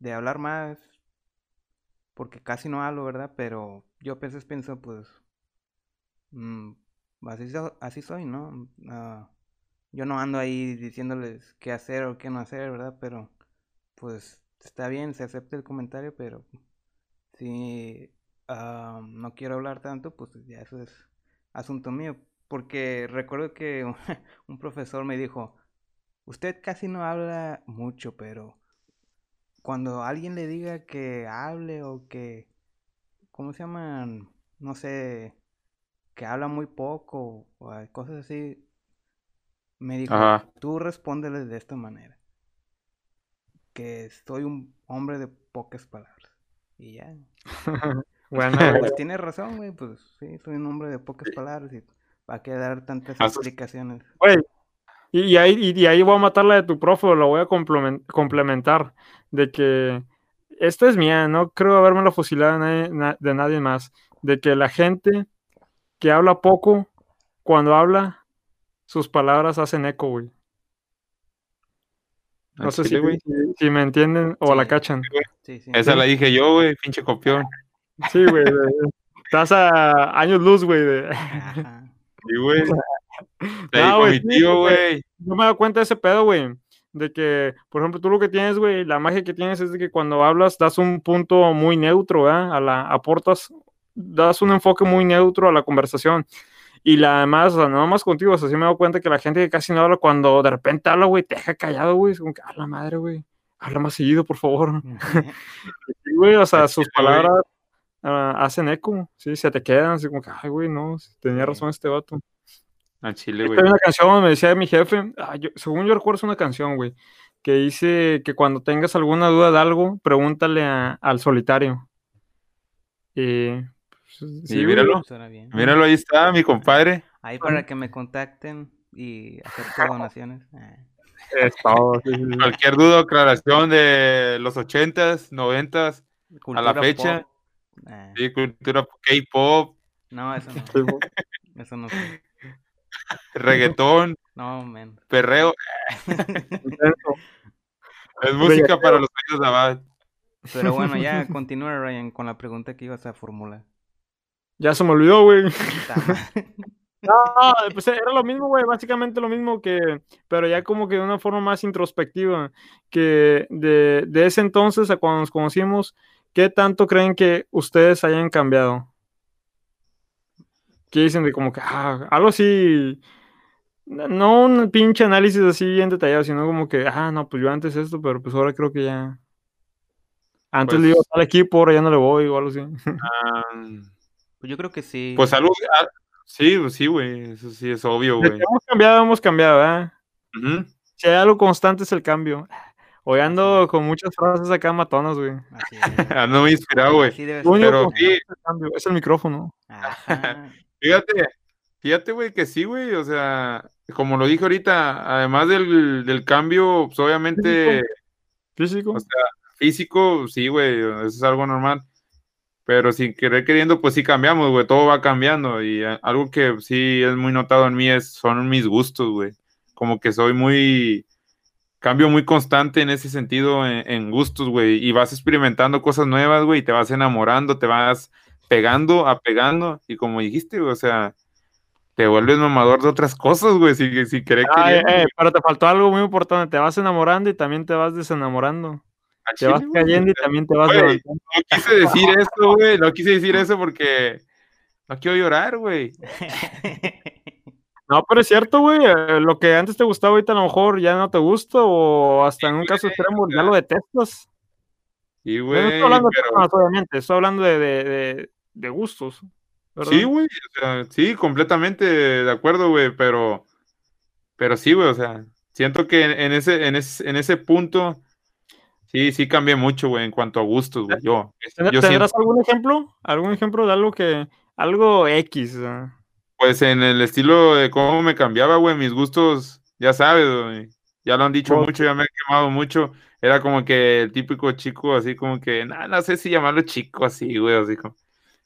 de hablar más, porque casi no hablo, ¿verdad? Pero yo a veces pienso, pues, mm, así, así soy, ¿no? Ah, yo no ando ahí diciéndoles qué hacer o qué no hacer, ¿verdad? Pero, pues, está bien, se acepta el comentario, pero si ah, no quiero hablar tanto, pues ya eso es asunto mío. Porque recuerdo que un profesor me dijo, usted casi no habla mucho, pero cuando alguien le diga que hable o que, ¿cómo se llaman? No sé, que habla muy poco o cosas así, me dijo, Ajá. tú respóndele de esta manera, que soy un hombre de pocas palabras. Y ya. Bueno, Pues tienes razón, güey, pues sí, soy un hombre de pocas palabras y va a quedar tantas explicaciones. Güey, Y, y ahí, y, y ahí voy a matar la de tu profe, o la voy a complemen- complementar. De que esta es mía, no creo haberme fusilado de nadie, na- de nadie más. De que la gente que habla poco, cuando habla, sus palabras hacen eco, güey. No Al sé si, chile, si- si me entienden o la cachan. Sí, sí. Esa la dije yo, güey, pinche copión. Sí, güey. Estás a años luz, güey. de-. Sí, güey. No, sí, tío, güey. Yo me he dado cuenta de ese pedo, güey. De que, por ejemplo, tú lo que tienes, güey, la magia que tienes es de que cuando hablas das un punto muy neutro, ¿verdad? A la, aportas, das un enfoque muy neutro a la conversación. Y la demás, o sea, no más contigo, o sea, sí me he dado cuenta que la gente que casi no habla, cuando de repente habla, güey, te deja callado, güey. Es como que, a la madre, güey. Habla más seguido, por favor. Sí, güey, o sea, sus palabras ah, hacen eco, sí, se te quedan, así como que, ay, güey, no, tenía razón este vato. Al chile, güey. es una canción, me decía mi jefe, ah, yo- según yo recuerdo es una canción, güey, que dice que cuando tengas alguna duda de algo, pregúntale a- al solitario. Y, pues, sí, güey, míralo. Bien. Míralo, ahí está, mi compadre. Ahí para que me contacten y acepto donaciones. Es todo, sí, sí, sí. Cualquier duda o aclaración de los ochentas, noventas, a la fecha, pop. Ah, sí, cultura K-pop, No, eso no. Eso no. sé. Reggaetón, No, man. perreo, es música para los años de abad. Pero bueno, ya continúa, Ryan, con la pregunta que ibas a formular. Ya se me olvidó, güey. No, pues era lo mismo, güey, básicamente lo mismo que, pero ya como que de una forma más introspectiva, que de, de ese entonces a cuando nos conocimos, ¿qué tanto creen que ustedes hayan cambiado? ¿Qué dicen de como que, ah, algo así, no un pinche análisis así bien detallado, sino como que, ah, no, pues yo antes esto, pero pues ahora creo que ya, antes Pues- le iba al equipo, ahora ya no le voy o algo así. Ah, Pues yo creo que sí. pues algo, ah, sí, pues sí, güey, eso sí es obvio, güey. hemos cambiado, hemos cambiado, ¿verdad? Ujú. si hay algo constante es el cambio. Hoy ando con muchas frases acá matonas, güey. Ando muy inspirado, güey. Ser. Pero sí. es el cambio, es el micrófono. Ajá. Fíjate, fíjate, güey, que sí, güey, o sea, como lo dije ahorita, además del, del cambio, pues obviamente Físico. O sea, físico, sí, güey, eso es algo normal. Pero sin querer queriendo, pues sí cambiamos, güey, todo va cambiando. Y eh, algo que sí es muy notado en mí es, son mis gustos, güey. Como que soy muy, cambio muy constante en ese sentido, en, en gustos, güey. Y vas experimentando cosas nuevas, güey, y te vas enamorando, te vas pegando, apegando. Y como dijiste, güey, o sea, te vuelves mamador de otras cosas, güey, sin querer Ay, queriendo, eh, güey. pero te faltó algo muy importante. Te vas enamorando y también te vas desenamorando. Al Te vas güey, cayendo y también te vas güey, levantando. No quise decir eso, güey. No quise decir eso porque no quiero llorar, güey. No, pero es cierto, güey. eh, Lo que antes te gustaba ahorita a lo mejor ya no te gusta o hasta en un caso güey, extremo ya lo detestas. Sí, Yo no güey. estoy hablando de personas, obviamente, estoy hablando de, de, de, de gustos. ¿Verdad? Sí, güey. O sea, sí, completamente de acuerdo, güey. Pero, pero sí, güey. O sea, siento que en, ese, en ese, en ese punto, sí, sí cambié mucho, güey, en cuanto a gustos, güey. Yo, ¿Ten- yo ¿Tendrás siento, algún ejemplo? ¿Algún ejemplo de algo que, algo X? pues, en el estilo de cómo me cambiaba, güey, mis gustos, ya sabes, güey. Ya lo han dicho mucho, ya me he quemado mucho. Era como que el típico chico, así como que, no, no sé si llamarlo chico así, güey, así como.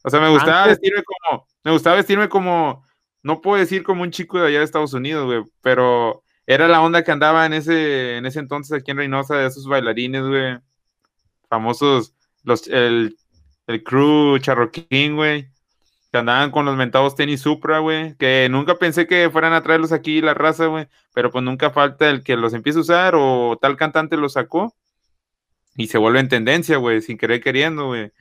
O sea, me gustaba Antes- vestirme como, me gustaba vestirme como, no puedo decir como un chico de allá de Estados Unidos, güey, pero era la onda que andaba en ese, en ese entonces aquí en Reynosa, de esos bailarines, güey, famosos, los, el, el crew Charroquín, güey, que andaban con los mentados tenis Supra, güey, que nunca pensé que fueran a traerlos aquí la raza, güey, pero pues nunca falta el que los empiece a usar o tal cantante los sacó y se vuelve en tendencia, güey, sin querer queriendo, güey.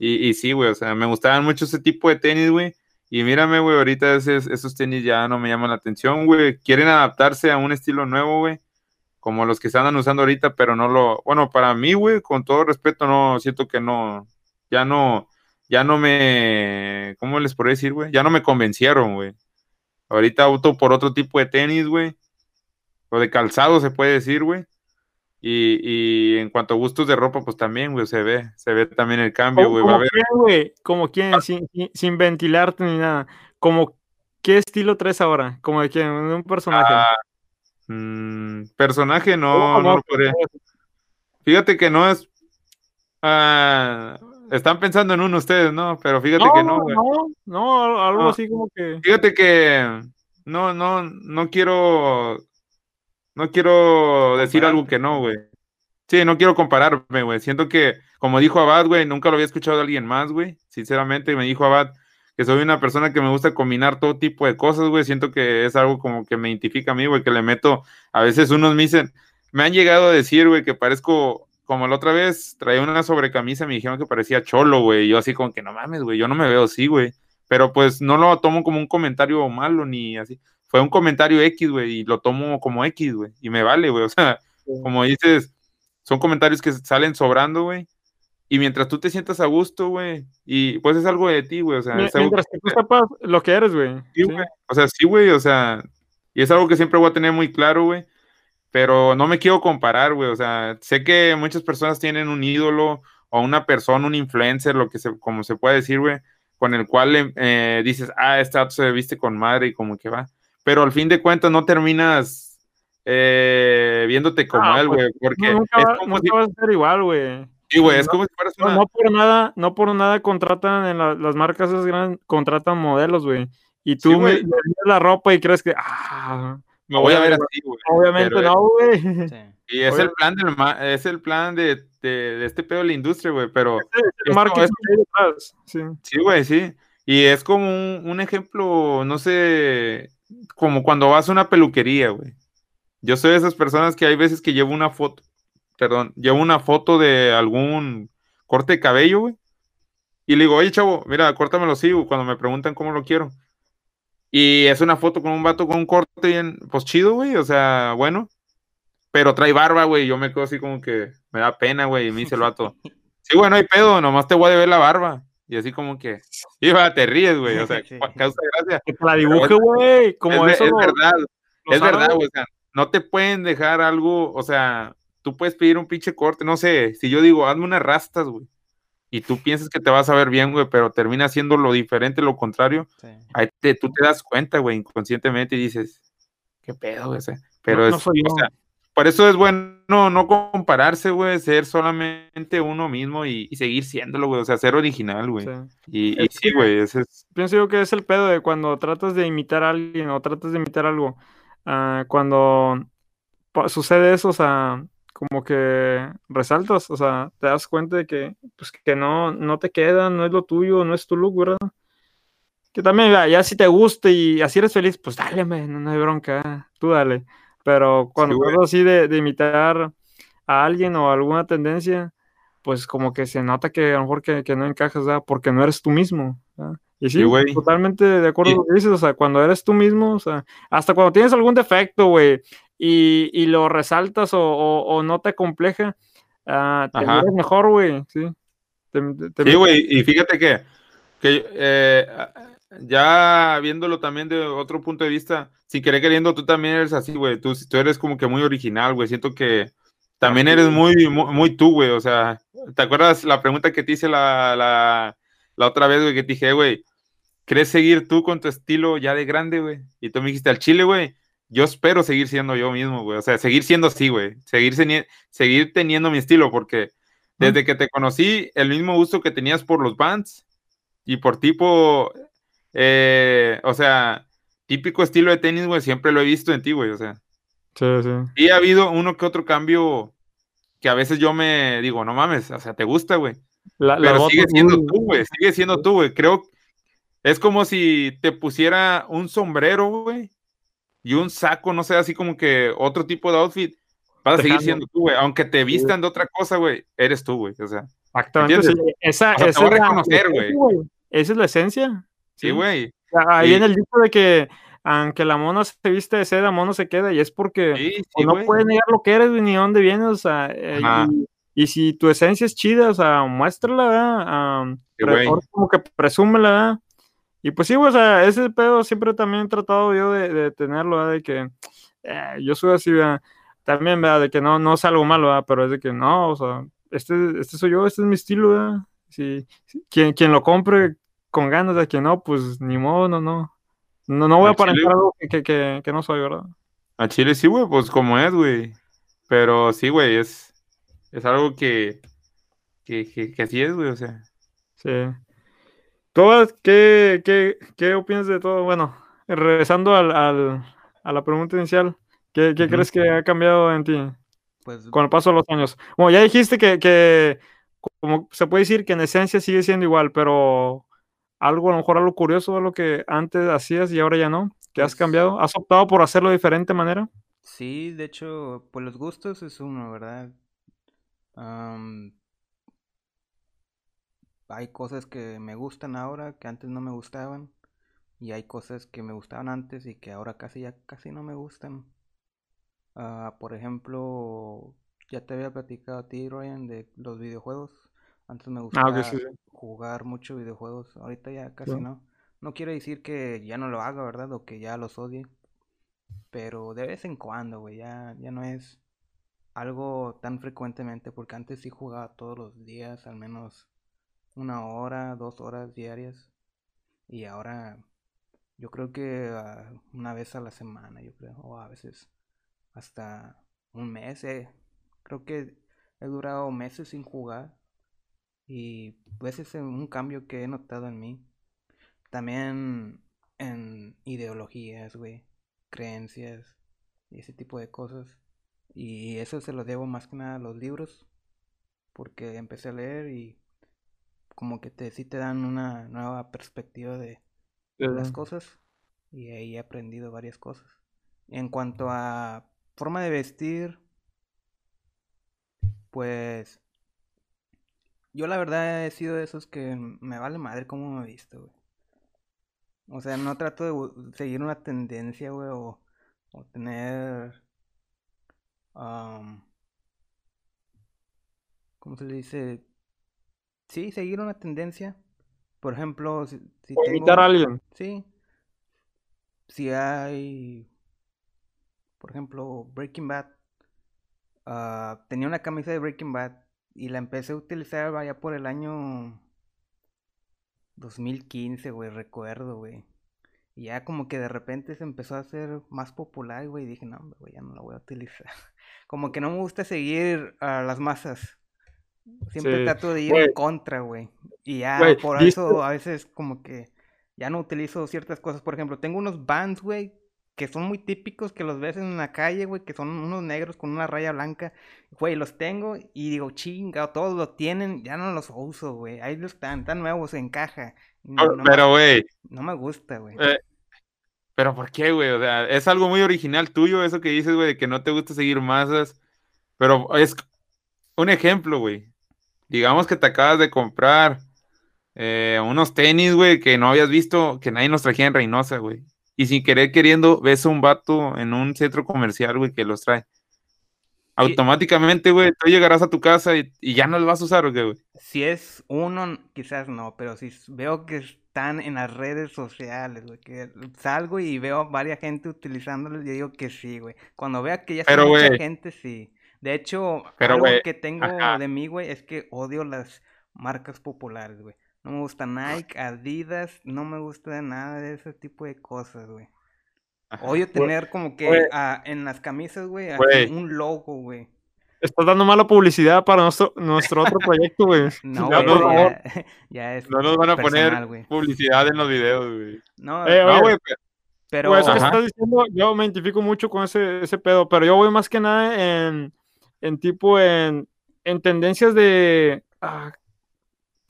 Y, y sí, güey, o sea, me gustaban mucho ese tipo de tenis, güey. Y mírame, güey, ahorita esos tenis ya no me llaman la atención, güey. Quieren adaptarse a un estilo nuevo, güey. Como los que se andan usando ahorita, pero no lo... Bueno, para mí, güey, con todo respeto, no, siento que no, ya no, ya no me... ¿Cómo les podría decir, güey? Ya no me convencieron, güey. Ahorita opto por otro tipo de tenis, güey. O de calzado, se puede decir, güey. Y, y en cuanto a gustos de ropa, pues también, güey, se ve, se ve también el cambio, ¿Cómo, güey. Va como haber quién, güey? Como quién, sin, sin- sin ventilarte ni nada. Como, ¿qué estilo traes ahora? Como de quién, de un personaje. Ah, mm, personaje, no, ¿Cómo no no? podría. Fíjate que no es. ah, están pensando en uno ustedes, ¿no? Pero fíjate no, que no, güey. no, no, algo así como que. Fíjate que no, no, no quiero. No quiero decir algo que no, güey. Sí, no quiero compararme, güey. Siento que, como dijo Abad, güey, nunca lo había escuchado de alguien más, güey. Sinceramente, me dijo Abad que soy una persona que me gusta combinar todo tipo de cosas, güey. Siento que es algo como que me identifica a mí, güey, que le meto. A veces unos me dicen, me han llegado a decir, güey, que parezco, como la otra vez, traía una sobrecamisa, me dijeron que parecía cholo, güey. Yo así como que no mames, güey, yo no me veo así, güey. Pero pues no lo tomo como un comentario malo ni así. Fue un comentario X, güey, y lo tomo como X, güey. Y me vale, güey. O sea, como dices, son comentarios que salen sobrando, güey. Y mientras tú te sientas a gusto, güey, y pues es algo de ti, güey. O sea, es algo Mientras que tú sepas lo que eres, güey. Sí, Sí. güey. O sea, sí, güey, o sea, y es algo que siempre voy a tener muy claro, güey, pero no me quiero comparar, güey, o sea, sé que muchas personas tienen un ídolo o una persona, un influencer, lo que se, como se puede decir, güey, con el cual eh, dices, ah, este dato se viste con madre y como que va, pero al fin de cuentas no terminas eh, viéndote como Ah, él, pues, güey, porque nunca, es va- como nunca si, vas a ser igual, güey. sí, güey, es no, como si fueras una, no por nada, no por nada contratan en la- las marcas esas grandes, contratan modelos, güey. Y tú Sí, me- güey. la ropa y crees que, ah, me voy a ver así, güey. Obviamente pero- no, güey. Sí. Y es el plan del es el plan de, de, de este pedo de la industria, güey, pero El marketing es- hay detrás, sí. Sí, güey, sí. Y es como un, un ejemplo, no sé, como cuando vas a una peluquería, güey. Yo soy de esas personas que hay veces que llevo una foto, perdón, llevo una foto de algún corte de cabello, güey. Y le digo, oye, chavo, mira, córtamelo así, güey", cuando me preguntan cómo lo quiero. Y es una foto con un vato con un corte bien, pues chido, güey, o sea, bueno. Pero trae barba, güey, yo me quedo así como que me da pena, güey, y me dice el vato, sí, güey, no hay pedo, nomás te voy a ver la barba. Y así como que, iba, te ríes, güey, o sea, Sí. causa gracia. Que te la dibuje, güey. Como es, eso. es lo- verdad, es verdad, güey, o sea, no te pueden dejar algo, o sea, tú puedes pedir un pinche corte, no sé, si yo digo, hazme unas rastas, güey, y tú piensas que te vas a ver bien, güey, pero termina siendo lo diferente, lo contrario, Sí. ahí te, tú te das cuenta, güey, inconscientemente y dices, qué pedo, güey, o sea, pero No- es, no soy yo. o sea, por eso es bueno no compararse, güey, ser solamente uno mismo y, y seguir siéndolo, güey, o sea, ser original, güey. Sí. Y, sí, güey, ese es, Pienso yo que es el pedo de cuando tratas de imitar a alguien o tratas de imitar algo. ah, cuando sucede eso, o sea, como que resaltas, o sea, te das cuenta de que, pues, que no, no te queda, no es lo tuyo, no es tu look, ¿verdad? Que también, ya, ya si te gusta y así eres feliz, pues dale, man, no, no hay bronca, tú dale. Pero cuando güey. tratas así de, de imitar a alguien o alguna tendencia, pues como que se nota que a lo mejor que, que no encajas, ¿verdad? Porque no eres tú mismo, ¿verdad? Y sí, Sí, totalmente de acuerdo con lo que dices, o sea, cuando eres tú mismo, o sea, hasta cuando tienes algún defecto, güey, y, y lo resaltas o, o- o no te compleja, ah, te miras mejor, güey, sí. Te- Sí, güey, y fíjate que, que eh, ya viéndolo también de otro punto de vista, sin querer queriendo, tú también eres así, güey. Tú, tú eres como que muy original, güey. Siento que también eres es. muy, muy, muy tú, güey. O sea, ¿te acuerdas la pregunta que te hice la, la, la otra vez, güey? Que te dije, güey, ¿crees seguir tú con tu estilo ya de grande, güey? Y tú me dijiste, al chile, güey. Yo espero seguir siendo yo mismo, güey. O sea, seguir siendo así, güey. Seguir, seguir teniendo mi estilo, porque desde que te conocí, el mismo gusto que tenías por los bands y por tipo, eh, o sea, típico estilo de tenis, güey, siempre lo he visto en ti, güey. O sea, Sí, sí. y ha habido uno que otro cambio que a veces yo me digo, no mames, o sea, te gusta, güey. La- Pero sigue botas siendo muy- tú, güey. Sigue siendo tú, güey. Creo es como si te pusiera un sombrero, güey, y un saco, no sé, así como que otro tipo de outfit. Vas a seguir siendo tú, güey. Aunque te vistan de otra cosa, güey, eres tú, güey. O sea, Exactamente. Esa, O sea, te esa voy a es la- reconocer, la güey. esencia, Esa es la esencia. Sí, güey. Ahí Sí. en el dicho de que aunque la mona se viste de seda, mono se queda, y es porque Sí, sí, no güey. puedes negar lo que eres, ni dónde vienes, o sea, eh, y, y si tu esencia es chida, o sea, muéstrala, ¿verdad? Ah, Sí, pre- como que presúmela, ¿verdad? Y pues sí, güey, o sea, ese pedo siempre también he tratado yo de, de tenerlo, ¿verdad? De que eh, yo soy así, ¿verdad? También, ¿verdad? De que no, no es algo malo, ¿verdad? Pero es de que no, o sea, este, este soy yo, este es mi estilo, ¿verdad? Sí, sí, quien, quien lo compre con ganas, de que no, pues ni modo, no, no. No, no voy a chile- aparentar algo que, que, que, no soy, ¿verdad? A Chile sí, güey, pues como es, güey. Pero sí, güey, es, es algo que, que, que, que así es, güey, o sea. Sí. ¿Tú, qué, qué, qué opinas de todo? Bueno, regresando al, al- a la pregunta inicial, ¿qué, qué crees que ha cambiado en ti Pues con el paso de los años? Bueno, ya dijiste que, que como se puede decir que en esencia sigue siendo igual, pero algo, a lo mejor algo curioso de lo que antes hacías y ahora ya no, que has Pues- cambiado, ¿has optado por hacerlo de diferente manera? sí, de hecho, pues los gustos es uno, ¿verdad? Hay cosas que me gustan ahora que antes no me gustaban. Y hay cosas que me gustaban antes y que ahora casi ya casi no me gustan. Ah, por ejemplo, ya te había platicado a ti, Ryan, de los videojuegos. Antes me Ah, gustaba ok, sí, sí. jugar mucho videojuegos. Ahorita ya casi no. No quiere decir que ya no lo haga, ¿verdad? O que ya los odie. Pero de vez en cuando, güey. Ya, ya no es algo tan frecuentemente. Porque antes sí jugaba todos los días, al menos una hora, dos horas diarias. Y ahora yo creo que ah, una vez a la semana, yo creo. O a veces hasta un mes. eh. Creo que he durado meses sin jugar. Y pues ese es un cambio que he notado en mí. También en ideologías, güey. Creencias y ese tipo de cosas. Y eso se lo debo más que nada a los libros. Porque empecé a leer y como que te, sí te dan una nueva perspectiva de las cosas. Y ahí he aprendido varias cosas. En cuanto a forma de vestir, pues yo la verdad he sido de esos que me vale madre cómo me he visto, güey. O sea, no trato de seguir una tendencia, güey, o, o tener... am, ¿cómo se le dice? Sí, seguir una tendencia. Por ejemplo, si, si o imitar a tengo... alguien. Sí. Si hay por ejemplo, Breaking Bad. ah, tenía una camisa de Breaking Bad y la empecé a utilizar vaya por el año 2015, güey, recuerdo, güey. Y ya como que de repente se empezó a hacer más popular, güey, y dije, no, güey, ya no la voy a utilizar. Como que no me gusta seguir a las masas. Siempre Sí. trato de ir en contra, güey. Y ya por ¿viste? eso a veces como que ya no utilizo ciertas cosas. Por ejemplo, tengo unos bands, güey, que son muy típicos, que los ves en la calle, güey, que son unos negros con una raya blanca. Güey, los tengo y digo, chinga, todos lo tienen, ya no los uso, güey. Ahí los están, están nuevos, en caja. No, no Pero, güey, no me gusta, güey. eh, pero ¿por qué, güey? O sea, es algo muy original tuyo eso que dices, güey, de que no te gusta seguir masas. Pero es un ejemplo, güey. Digamos que te acabas de comprar eh, unos tenis, güey, que no habías visto, que nadie nos trajera en Reynosa, güey. Y sin querer queriendo, ves a un vato en un centro comercial, güey, que los trae. Automáticamente, güey, tú llegarás a tu casa y, y ya no los vas a usar, ¿o qué, güey? Si es uno, quizás no, pero si veo que están en las redes sociales, güey, que salgo y veo varias gente utilizándolos, yo digo que sí, güey. Cuando vea que ya está mucha gente, sí. De hecho, Pero, algo que tengo ajá. de mí, güey, es que odio las marcas populares, güey. No me gusta Nike, Adidas, no me gusta nada de ese tipo de cosas, güey. Odio tener como que ah, en las camisas, güey, un logo, güey. Estás dando mala publicidad para nuestro, nuestro otro proyecto, güey. No, Ya, favor. ya, ya es No nos van a personal, poner publicidad en los videos, güey. No, Eh, No, güey, pero- eso que estás diciendo, yo me identifico mucho con ese, ese pedo, pero yo voy más que nada en, en tipo en, en tendencias de ah,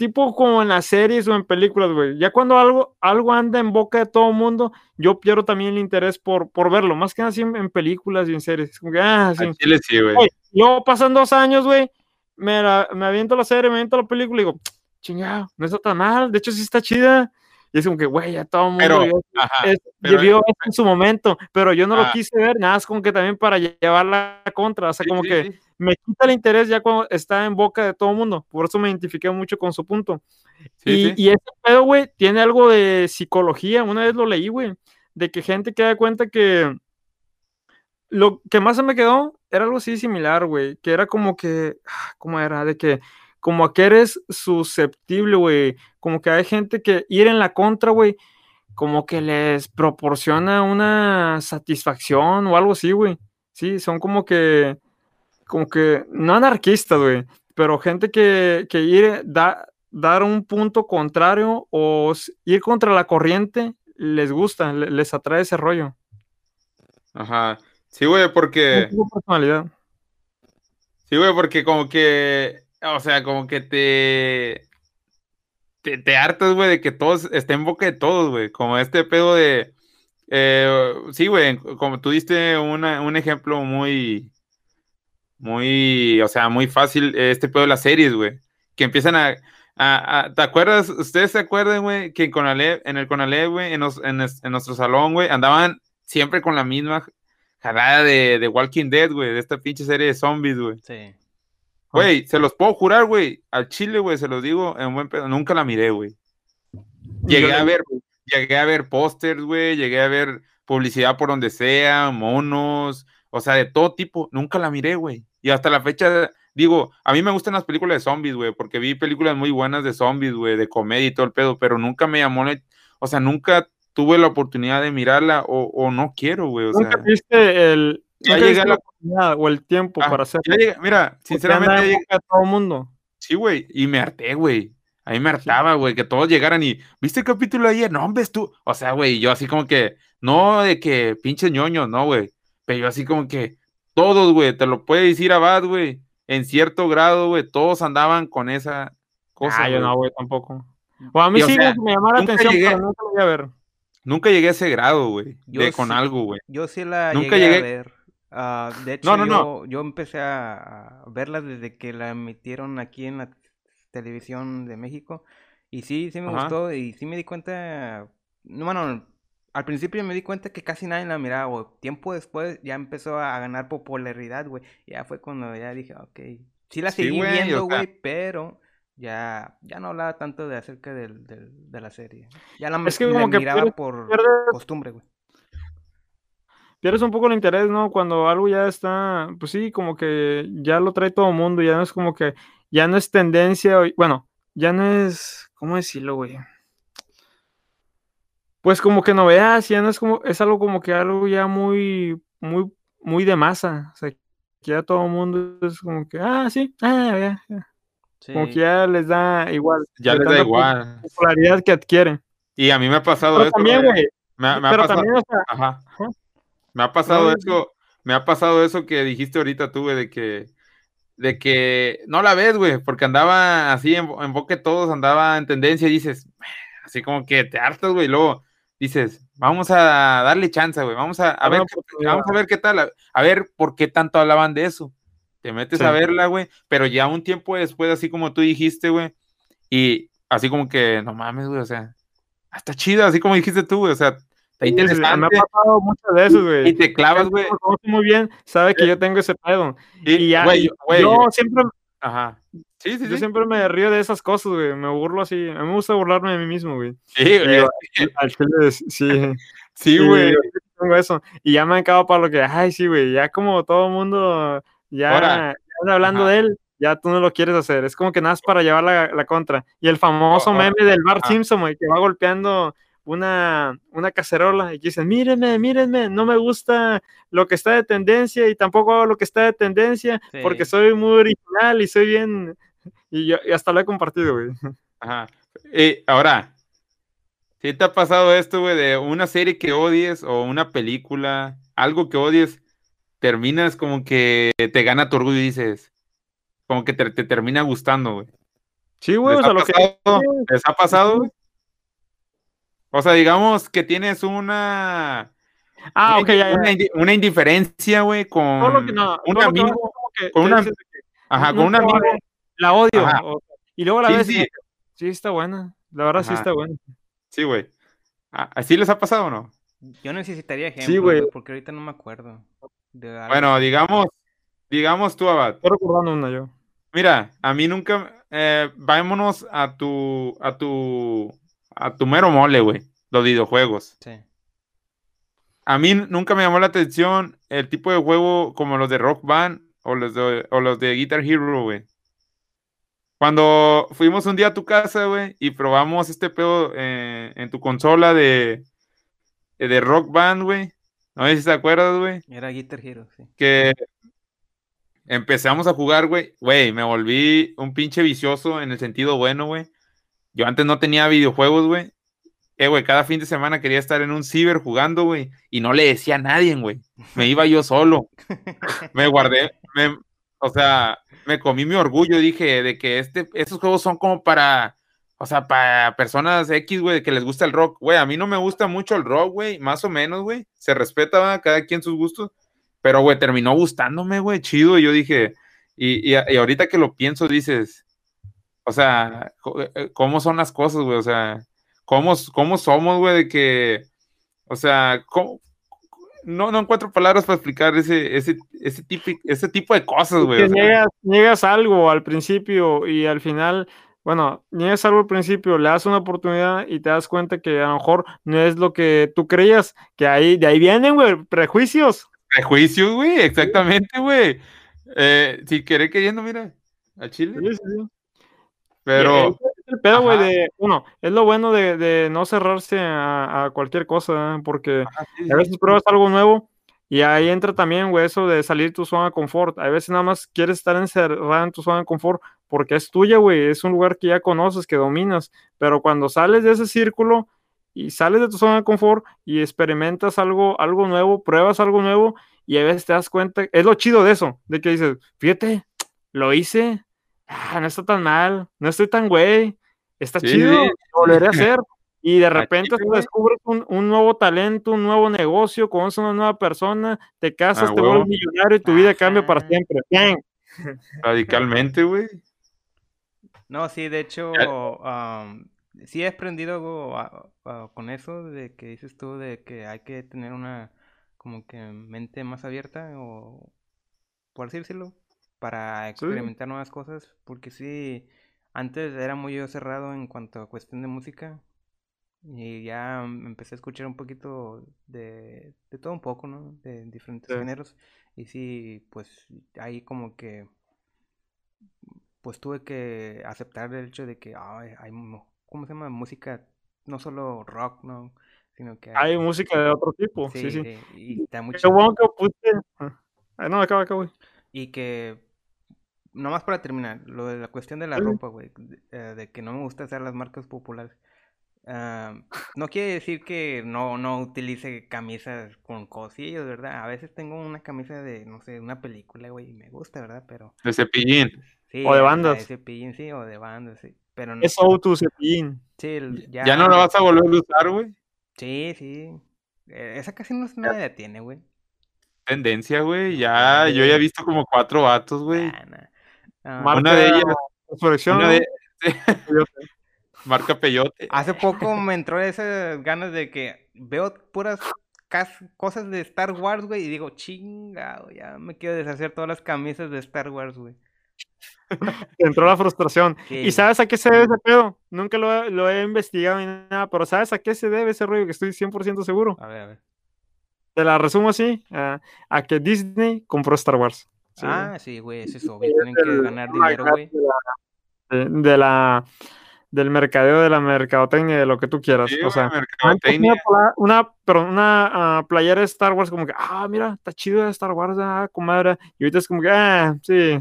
tipo como en las series o en películas, güey. Ya cuando algo, algo anda en boca de todo mundo, yo pierdo también el interés por, por verlo, más que así en, en películas y en series. Es como que, ah, sí. chile sí, güey. Luego pasan dos años, güey, me, la- me aviento la serie, me aviento la película y digo, chingado, no está tan mal, de hecho sí está chida. Y es como que, güey, ya todo el mundo Pero, vio ajá, es- pero- vio en su momento, pero yo no lo Ah. quise ver, nada, es como que también para llevarla a contra, o sea, sí, como sí, que sí. Me quita el interés ya cuando está en boca de todo el mundo, por eso me identifiqué mucho con su punto. Sí, y, sí. y ese pedo, güey, tiene algo de psicología, una vez lo leí, güey, de que gente que da cuenta que lo que más se me quedó era algo así similar, güey, que era como que, ah, ¿cómo era? De que como a que eres susceptible, güey, como que hay gente que ir en la contra, güey, como que les proporciona una satisfacción o algo así, güey. Sí, son como que, como que, no anarquistas, güey, pero gente que, que ir, da, dar un punto contrario o ir contra la corriente, les gusta, le- les atrae ese rollo. Ajá. Sí, güey, porque, personalidad. sí, güey, porque como que, o sea, como que te, te, te hartas, güey, de que todos esté en boca de todos, güey, como este pedo de, eh, sí, güey, como tú diste una- un ejemplo muy, muy, o sea, muy fácil, este pedo de las series, güey, que empiezan a, a- a- ¿te acuerdas? ¿Ustedes se acuerdan, güey, que en Conalep, en el Conalep, güey, en, en, en nuestro salón, güey, andaban siempre con la misma jalada de, de Walking Dead, güey, de esta pinche serie de zombies, güey. Sí. Güey, se los puedo jurar, güey, al chile, güey, se los digo en buen pedo, nunca la miré, güey. Llegué a ver, llegué a ver pósters, güey, llegué a ver publicidad por donde sea, monos, o sea, de todo tipo, nunca la miré, güey. Y hasta la fecha, digo, a mí me gustan las películas de zombies, güey, porque vi películas muy buenas de zombies, güey, de comedia y todo el pedo, pero nunca me llamó, la- o sea, nunca tuve la oportunidad de mirarla o, o no quiero, güey, o Nunca sea. tuviste el, Ya llegué viste a la oportunidad o el tiempo Ah, para hacerlo. mira, sinceramente, llegué- de todo el mundo. Sí, güey, y me harté, güey. A mí me hartaba, güey, que todos llegaran y, ¿viste el capítulo de ayer? No, hombre, tú. O sea, güey, yo así como que, no de que pinches ñoños, no, güey. Pero yo así como que, todos, güey, te lo puede decir Abad, güey. En cierto grado, güey, todos andaban con esa cosa. ah, yo no, güey, tampoco. O a mí Y, o sí sea, me llamaba la nunca atención, llegué- pero nunca lo voy a ver. Nunca llegué a ese grado, güey, Yo de con sí. algo, güey. Yo sí la Nunca llegué a ver. Ah, de hecho, No, no, yo, no. yo empecé a verla desde que la emitieron aquí en la televisión de México. Y sí, sí me Ajá. gustó y sí me di cuenta, no, bueno, al principio me di cuenta que casi nadie la miraba, güey. Tiempo después ya empezó a ganar popularidad, güey. Ya fue cuando ya dije, ok, sí la Sí, seguí viendo, güey, pero ya, ya no hablaba tanto de acerca del, del- de la serie. Ya la, Es que la como que miraba pierdes- por pierdes- costumbre, güey. pierdes un poco el interés, ¿no? Cuando algo ya está, pues sí, como que ya lo trae todo el mundo, ya no es como que, ya no es tendencia, bueno, ya no es, ¿cómo decirlo, güey? Pues como que novedad, ya no es como, es algo como que algo ya muy, muy, muy de masa, o sea, que ya todo el mundo es como que, ah, sí, ah, ya, ya. Como que ya les da igual. Ya les da igual. popularidad que adquiere. Y a mí me ha pasado Pero eso. también, güey. Me, ha- me ha pero pasado. también, o sea, Ajá. Ajá. Me ha pasado No, eso, me ha pasado eso que dijiste ahorita tú, güey, de que, de que no la ves, güey, porque andaba así en, en boca de todos, andaba en tendencia y dices, así como que te hartas, güey, y luego dices, vamos a darle chance, güey, vamos a, a ver, qué- vamos a ver qué tal, a, a ver por qué tanto hablaban de eso. Te metes Sí. a verla, güey, pero ya un tiempo después, así como tú dijiste, güey, y así como que, no mames, güey, o sea, está chido, así como dijiste tú, güey, o sea, está Sí, sí, interesante. Me ha pasado muchas veces, güey. Y te clavas, güey. muy bien, sabe que yo tengo ese pedo. Y, Y ya, güey, yo, güey, yo siempre, Ajá. Sí, sí, yo sí. siempre me río de esas cosas, güey. Me burlo así. A mí me gusta burlarme de mí mismo, güey. Sí, Y güey. al chile, sí. Sí, güey. tengo eso. Y ya me han acabado para lo que, ay, sí, güey. Ya como todo el mundo ya, Ahora, ya hablando ajá. de él, ya tú no lo quieres hacer. Es como que nada para llevar la, la contra. Y el famoso Oh, ahora, meme del Bart. Simpson, güey, que va golpeando una, una cacerola y que dicen, mírenme, mírenme, no me gusta lo que está de tendencia y tampoco hago lo que está de tendencia porque soy muy original y soy bien... Y, yo, y hasta lo he compartido, güey. Ajá. Y ahora, ¿sí te ha pasado esto, güey, de una serie que odies o una película, algo que odies, terminas como que te gana tu orgullo y dices, como que te, te termina gustando, güey? Sí, güey, ¿Les o sea, lo que... pasado? ¿Les ha pasado, güey? O sea, digamos que tienes una, Ah, una, ok, ya, ya. una una indiferencia, güey, con que no, un que amigo, que con una- que ajá, con un amigo, la odio. O- y luego la Sí, ves sí. está buena. La verdad, sí está buena. sí, güey. Ah, ¿Así les ha pasado o no? Yo necesitaría ejemplos, Sí, güey. porque ahorita no me acuerdo de Bueno, digamos, digamos tú, Abad. Estoy recordando una yo. Mira, a mí nunca, eh, vámonos a tu, a tu, a tu mero mole, güey, los videojuegos. Sí. A mí nunca me llamó la atención el tipo de juego como los de Rock Band o los de, o los de Guitar Hero, güey. Cuando fuimos un día a tu casa, güey, y probamos este pedo eh, en tu consola de, de Rock Band, güey. No sé si te acuerdas, güey. Era Guitar Hero, sí. que empezamos a jugar, güey, güey, me volví un pinche vicioso en el sentido bueno, güey. Yo antes no tenía videojuegos, güey. Eh, güey, cada fin de semana quería estar en un ciber jugando, güey, y no le decía a nadie, güey. Me iba yo solo. Me guardé, me, o sea, me comí mi orgullo, dije, de que este, estos juegos son como para, o sea, para personas X, güey, que les gusta el rock. Güey, a mí no me gusta mucho el rock, güey, más o menos, güey. Se respeta ¿va? cada quien sus gustos. Pero, güey, terminó gustándome, güey, chido. Y yo dije, y, y, y ahorita que lo pienso, dices, o sea, co- eh, ¿cómo son las cosas, güey? O sea, ¿cómo, cómo somos, güey? De que, o sea, ¿cómo? No, no encuentro palabras para explicar ese, ese, ese, tipo, ese tipo de cosas, güey. Niegas, niegas algo al principio y al final, bueno, niegas algo al principio, le das una oportunidad y te das cuenta que a lo mejor no es lo que tú creías, que ahí, de ahí vienen, güey, prejuicios. Prejuicios, güey, exactamente, güey. Eh, si querés queriendo, mira, a Chile. Sí, sí, sí. Y Pero, el pedo, güey, de, bueno, es lo bueno de, de no cerrarse a, a cualquier cosa, ¿eh? porque ajá, sí, a sí. veces pruebas algo nuevo y ahí entra también, güey, eso de salir tu zona de confort. A veces nada más quieres estar encerrada en tu zona de confort porque es tuya, güey, es un lugar que ya conoces, que dominas, pero cuando sales de ese círculo y sales de tu zona de confort y experimentas algo, algo nuevo, pruebas algo nuevo y a veces te das cuenta, es lo chido de eso, de que dices, fíjate, lo hice, ah, no está tan mal, no estoy tan güey, está Sí, chido, sí. volveré a hacer. Y de repente tú descubres un, un nuevo talento, un nuevo negocio, conoces a una nueva persona, te casas, Ah, te vuelves millonario y tu vida cambia para siempre. Bien. radicalmente, güey. No, sí, de hecho, am, sí he aprendido algo a- a- con eso de que dices tú de que hay que tener una como que mente más abierta o por así decirlo para experimentar nuevas cosas porque sí antes era muy yo cerrado en cuanto a cuestión de música Y ya empecé a escuchar un poquito de, de todo un poco, ¿no? De diferentes Sí. géneros. Y sí, pues ahí como que, pues tuve que aceptar el hecho de que ay, hay, ¿cómo se llama? Música, no solo rock, ¿no? Sino que Hay música de otro tipo, sí, Sí, sí. sí, y está muy Qué bueno que puse. Ah, no, acaba, acaba. Y que, nomás para terminar, lo de la cuestión de la Sí. ropa, güey, de, eh, de que no me gusta hacer las marcas populares. ah, no quiere decir que no, no utilice camisas con cosillos, ¿verdad? A veces tengo una camisa de, no sé, una película, güey, y me gusta, ¿verdad? Pero, De cepillín. sí, O de bandas. de Cepillín, sí, o de bandas, sí. Pero no, Es tu cepillín. sí, Ya, ya, no la vas a volver a usar, güey. Sí, sí. Eh, esa casi no se me detiene, güey. Tendencia, güey. Ya, yo ya he visto como cuatro vatos, güey. Nah, nah. Ah, Marca Una de ellas, Resurrección, una ¿no? de, marca Peyote. Hace poco me entró esas ganas de que veo puras cas- cosas de Star Wars, güey, y digo, chingado, ya me quiero deshacer todas las camisas de Star Wars, güey. Entró la frustración. ¿Y sabes a qué se debe ese pedo? Nunca lo, he- lo he investigado ni nada, pero ¿sabes a qué se debe ese rollo? Que estoy 100% seguro. A ver, a ver. Te la resumo así, a, a que Disney compró Star Wars. Sí. Ah, sí, güey, ese es obvio. Tienen que ganar dinero, güey. De la, de- de la- del mercadeo, de la mercadotecnia, de lo que tú quieras. Sí, o güey, sea, mercadotecnia. una, una, perdón, una ah, playera de Star Wars como que, ah, mira, está chido de Star Wars, ah, comadre. Y ahorita es como que, ah, sí.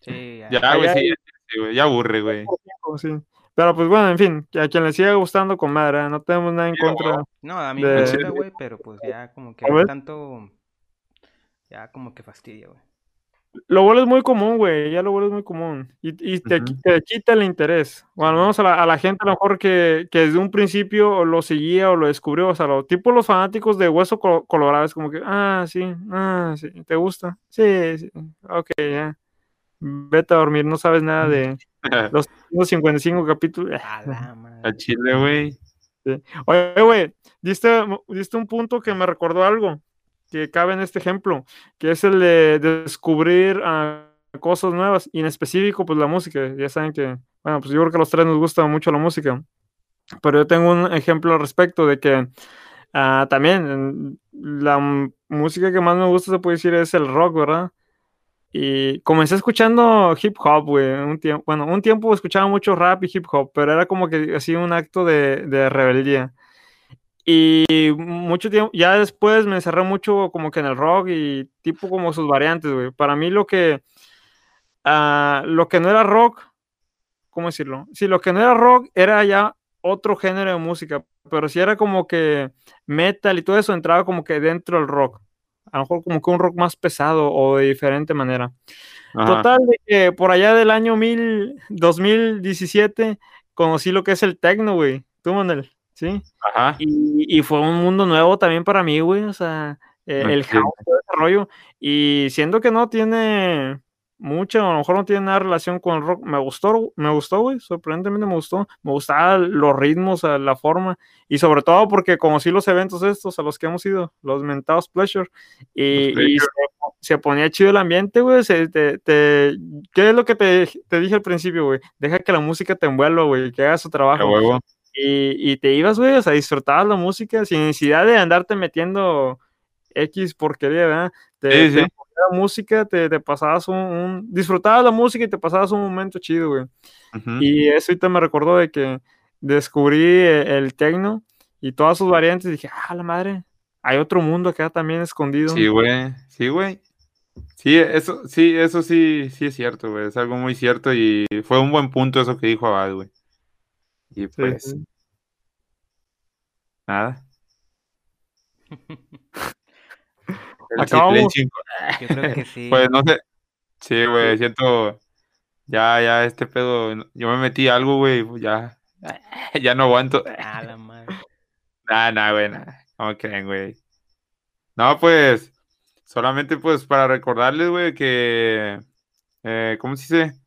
Sí, ya. Ya, güey, Allá- sí, sí, güey, ya aburre, güey. sí. Pero pues bueno, en fin, a quien le siga gustando, comadre, no tenemos nada en Sí, contra. No, a mí me gusta, güey, pero pues ya como que tanto... Ya como que fastidia, güey. Lo vuelves muy común, güey, ya lo vuelves muy común. Y, y te, te quita el interés. Bueno, vamos a la, a la gente a lo mejor que, que desde un principio lo seguía o lo descubrió. O sea, lo, tipo los fanáticos de Hueso Colo- Colorado, es como que, ah, sí, ah, sí, ¿te gusta? Sí, sí, ok, ya. Vete a dormir, no sabes nada de los 155 capítulos. A la madre. A Chile, güey. Oye, güey, diste, diste un punto que me recordó algo que cabe en este ejemplo, que es el de descubrir ah, cosas nuevas y en específico, pues la música. Ya saben que, bueno, pues yo creo que a los tres nos gusta mucho la música, pero yo tengo un ejemplo al respecto de que ah, también la música que más me gusta, se puede decir, es el rock, ¿verdad? Y comencé escuchando hip hop, güey, un tiempo, bueno, un tiempo escuchaba mucho rap y hip hop, pero era como que así un acto de, de rebeldía. Y mucho tiempo, ya después me encerré mucho como que en el rock y tipo como sus variantes, güey. Para mí lo que, ah, lo que no era rock, ¿cómo decirlo? Sí, lo que no era rock era ya otro género de música, pero si era como que metal y todo eso entraba como que dentro del rock. A lo mejor como que un rock más pesado o de diferente manera. Ajá. Total, de que por allá del año mil, 2017 conocí lo que es el techno, güey. Tú, Manuel, ¿sí? Ajá. Y, y fue un mundo nuevo también para mí, güey. O sea, eh, el house, todo ese rollo. Y siendo que no tiene mucha, a lo mejor no tiene nada relación con el rock, me gustó, me gustó, güey. Sorprendentemente me gustó. Me gustaban los ritmos, la forma. Y sobre todo porque conocí los eventos estos a los que hemos ido, los mentados Pleasure. Y, se, se ponía chido el ambiente, güey. se- te- te- ¿Qué es lo que te, te dije al principio, güey? Deja que la música te envuelva, güey, que haga su trabajo. Y, y te ibas, güey, o sea, disfrutabas la música sin necesidad de andarte metiendo X porquería, ¿verdad? Te, Sí, la música, te, te pasabas un, un- Disfrutabas la música y te pasabas un momento chido, güey. Ujú. Y eso ahorita me recordó de que descubrí e- el techno y todas sus variantes y dije, ah, la madre, hay otro mundo acá también escondido. Sí, güey. Sí, güey. Sí, eso, sí, eso sí, sí es cierto, güey. Es algo muy cierto y fue un buen punto eso que dijo Abad, güey. Y pues, sí. nada. Acabamos. Yo creo que sí. Pues no sé. Sí, güey, siento. Ya, ya, este pedo. Yo me metí algo, güey. pues, Ya. Ya no aguanto. A la madre. Nah, nah, güey, nah. ¿Cómo creen, güey? No, pues. Solamente, pues, para recordarles, güey, que. eh, ¿Cómo se dice?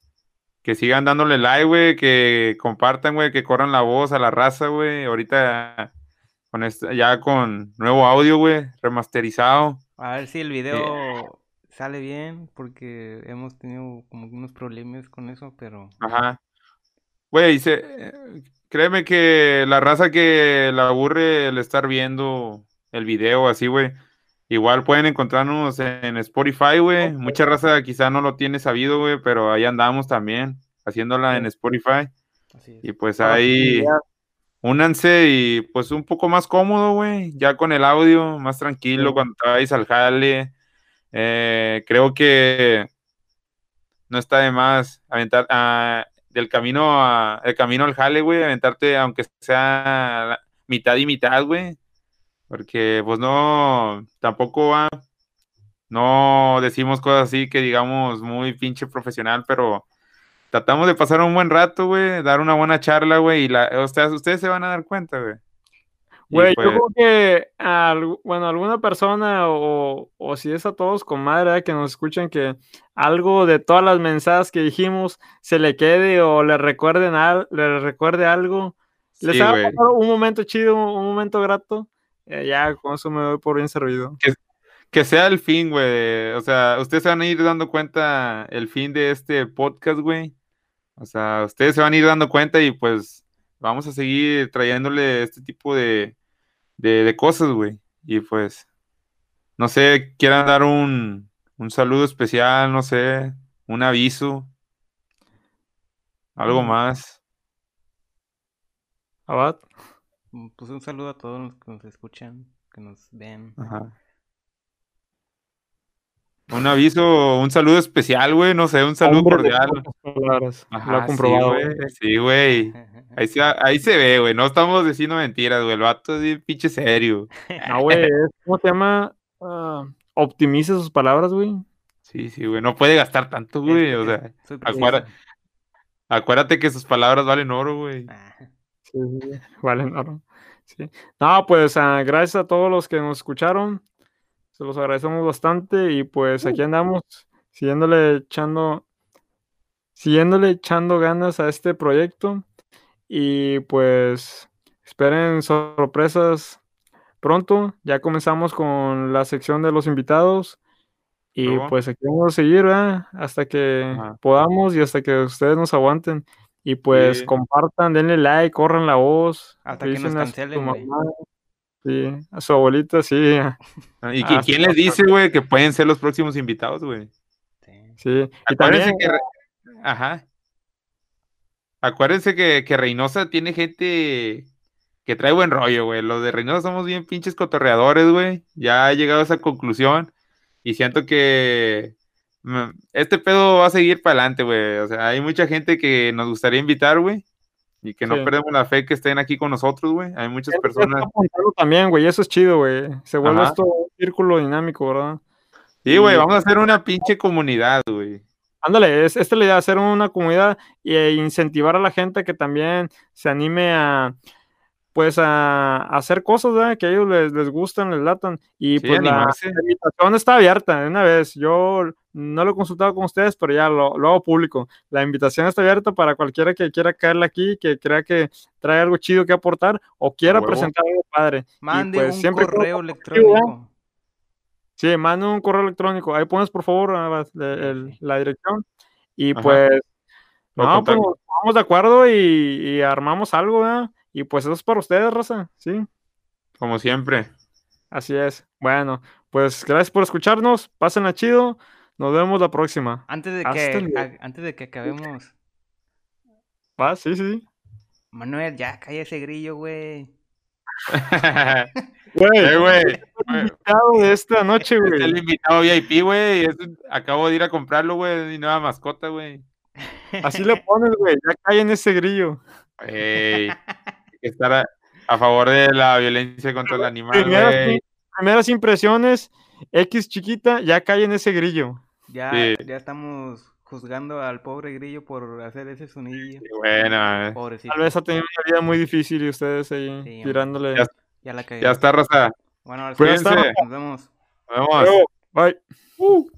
Que sigan dándole like, güey. Que compartan, güey. Que corran la voz a la raza, güey. Ahorita. Con este, ya con nuevo audio, güey. Remasterizado. A ver si el video sale bien, porque hemos tenido como unos problemas con eso, pero Ajá. Güey, se- créeme que la raza que la aburre el estar viendo el video así, güey. Igual pueden encontrarnos en Spotify, güey. Mucha raza quizá no lo tiene sabido, güey, pero ahí andamos también, haciéndola en Spotify. Así es. Y pues Ah, ahí únanse y pues un poco más cómodo, güey, ya con el audio, más tranquilo Sí. cuando vayas al jale. Eh, creo que no está de más aventar ah, del camino a, el camino al jale, güey, aventarte aunque sea mitad y mitad, güey. Porque pues no, tampoco va, no decimos cosas así que digamos muy pinche profesional, pero tratamos de pasar un buen rato, güey, dar una buena charla, güey, y la, sea, ustedes se van a dar cuenta, güey. Güey, pues, yo creo que, al- bueno, alguna persona o, o si es a todos con madre ¿verdad? que nos escuchen que algo de todas las mensajes que dijimos se le quede o le recuerden al, le recuerde algo, les sí, güey. pasar un momento chido, un momento grato, ya con eso me doy por bien servido. que sea el fin, güey. O sea, ustedes se van a ir dando cuenta el fin de este podcast, güey. O sea, ustedes se van a ir dando cuenta y pues vamos a seguir trayéndole este tipo de, de, de cosas, güey. Y pues, no sé, quieran dar un, un saludo especial, no sé, un aviso, algo Mm. más. Abad. Mm, Pues un saludo a todos los que nos escuchan, que nos ven. Ajá. Un aviso, un saludo especial, güey, no sé, un saludo Hombre cordial. palabras, lo comprobado. Sí, güey. Sí. Ahí se, ahí se ve, güey. No estamos diciendo mentiras, güey. El vato es bien pinche serio. No, güey, ¿cómo se llama? Ah, optimiza sus palabras, güey. Sí, sí, güey. No puede gastar tanto, güey. O sea, preciso. acuérdate que sus palabras valen oro, güey. Ah, Sí, sí, sí. Vale, no, no. Sí. No, pues ah, gracias a todos los que nos escucharon. Se los agradecemos bastante y pues aquí andamos siguiéndole echando, siguiéndole echando ganas a este proyecto y pues esperen sorpresas pronto. Ya comenzamos con la sección de los invitados y pues aquí vamos a seguir hasta que Ajá. podamos y hasta que ustedes nos aguanten. Y pues Sí. compartan, denle like, corran la voz. Hasta que nos a su cancelen, güey. mamá, Sí, a su abuelita, sí. ¿Y qui- Ah, quién les dice, güey, que pueden ser los próximos invitados, güey? sí. Sí. Y también, que. Ajá. Acuérdense que, que Reynosa tiene gente que trae buen rollo, güey. Los de Reynosa somos bien pinches cotorreadores, güey. Ya he llegado a esa conclusión. Y siento que este pedo va a seguir para adelante, güey. O sea, hay mucha gente que nos gustaría invitar, güey. Y que no Sí. perdemos la fe que estén aquí con nosotros, güey. Hay muchas personas. también, güey, eso es chido, güey. Se vuelve Ajá. esto un círculo dinámico, ¿verdad? Sí, güey, y- vamos a hacer una pinche comunidad, güey. Ándale, es, esta es la idea, hacer una comunidad e incentivar a la gente que también se anime a, pues, a, a hacer cosas, ¿verdad? Que a ellos les, les gustan, les latan. Y Sí, pues la, animarse. la invitación está abierta, de una vez. Yo no lo he consultado con ustedes, pero ya lo, lo hago público. La invitación está abierta para cualquiera que quiera caerle aquí, que crea que trae algo chido que aportar o quiera huevo. presentar algo padre. Mande pues, un siempre correo electrónico. Sí, manda un correo electrónico. Ahí pones, por favor, la dirección. Y Ajá. pues, no, pues ponemos de acuerdo y, y armamos algo, ¿verdad? Y pues eso es para ustedes, raza. Sí, Como siempre. así es. Bueno, pues gracias por escucharnos. Pásenla chido. Nos vemos la próxima. Antes de que a- antes de que acabemos, ¿Va? Sí, sí. Manuel, ya calla ese grillo, güey. Güey, Eh, güey. el invitado de esta noche, Es el güey. invitado VIP, güey. Acabo de ir a comprarlo, güey. Mi nueva mascota, güey. Así le pones, güey. Ya cae en ese grillo. Ey, hay que estar a, a favor de la violencia contra el animal, Primeras, impresiones, X chiquita, ya cae en ese grillo. Ya, Sí. ya estamos juzgando al pobre grillo por hacer ese sonidillo. Qué Bueno, eh. Pobrecito. Tal vez ha tenido una vida muy difícil y ustedes ahí Sí, tirándole. Ya Ya la cagué. ya está, Raza. Bueno, ahora sí, nos vemos. Nos vemos. Bye. Uh.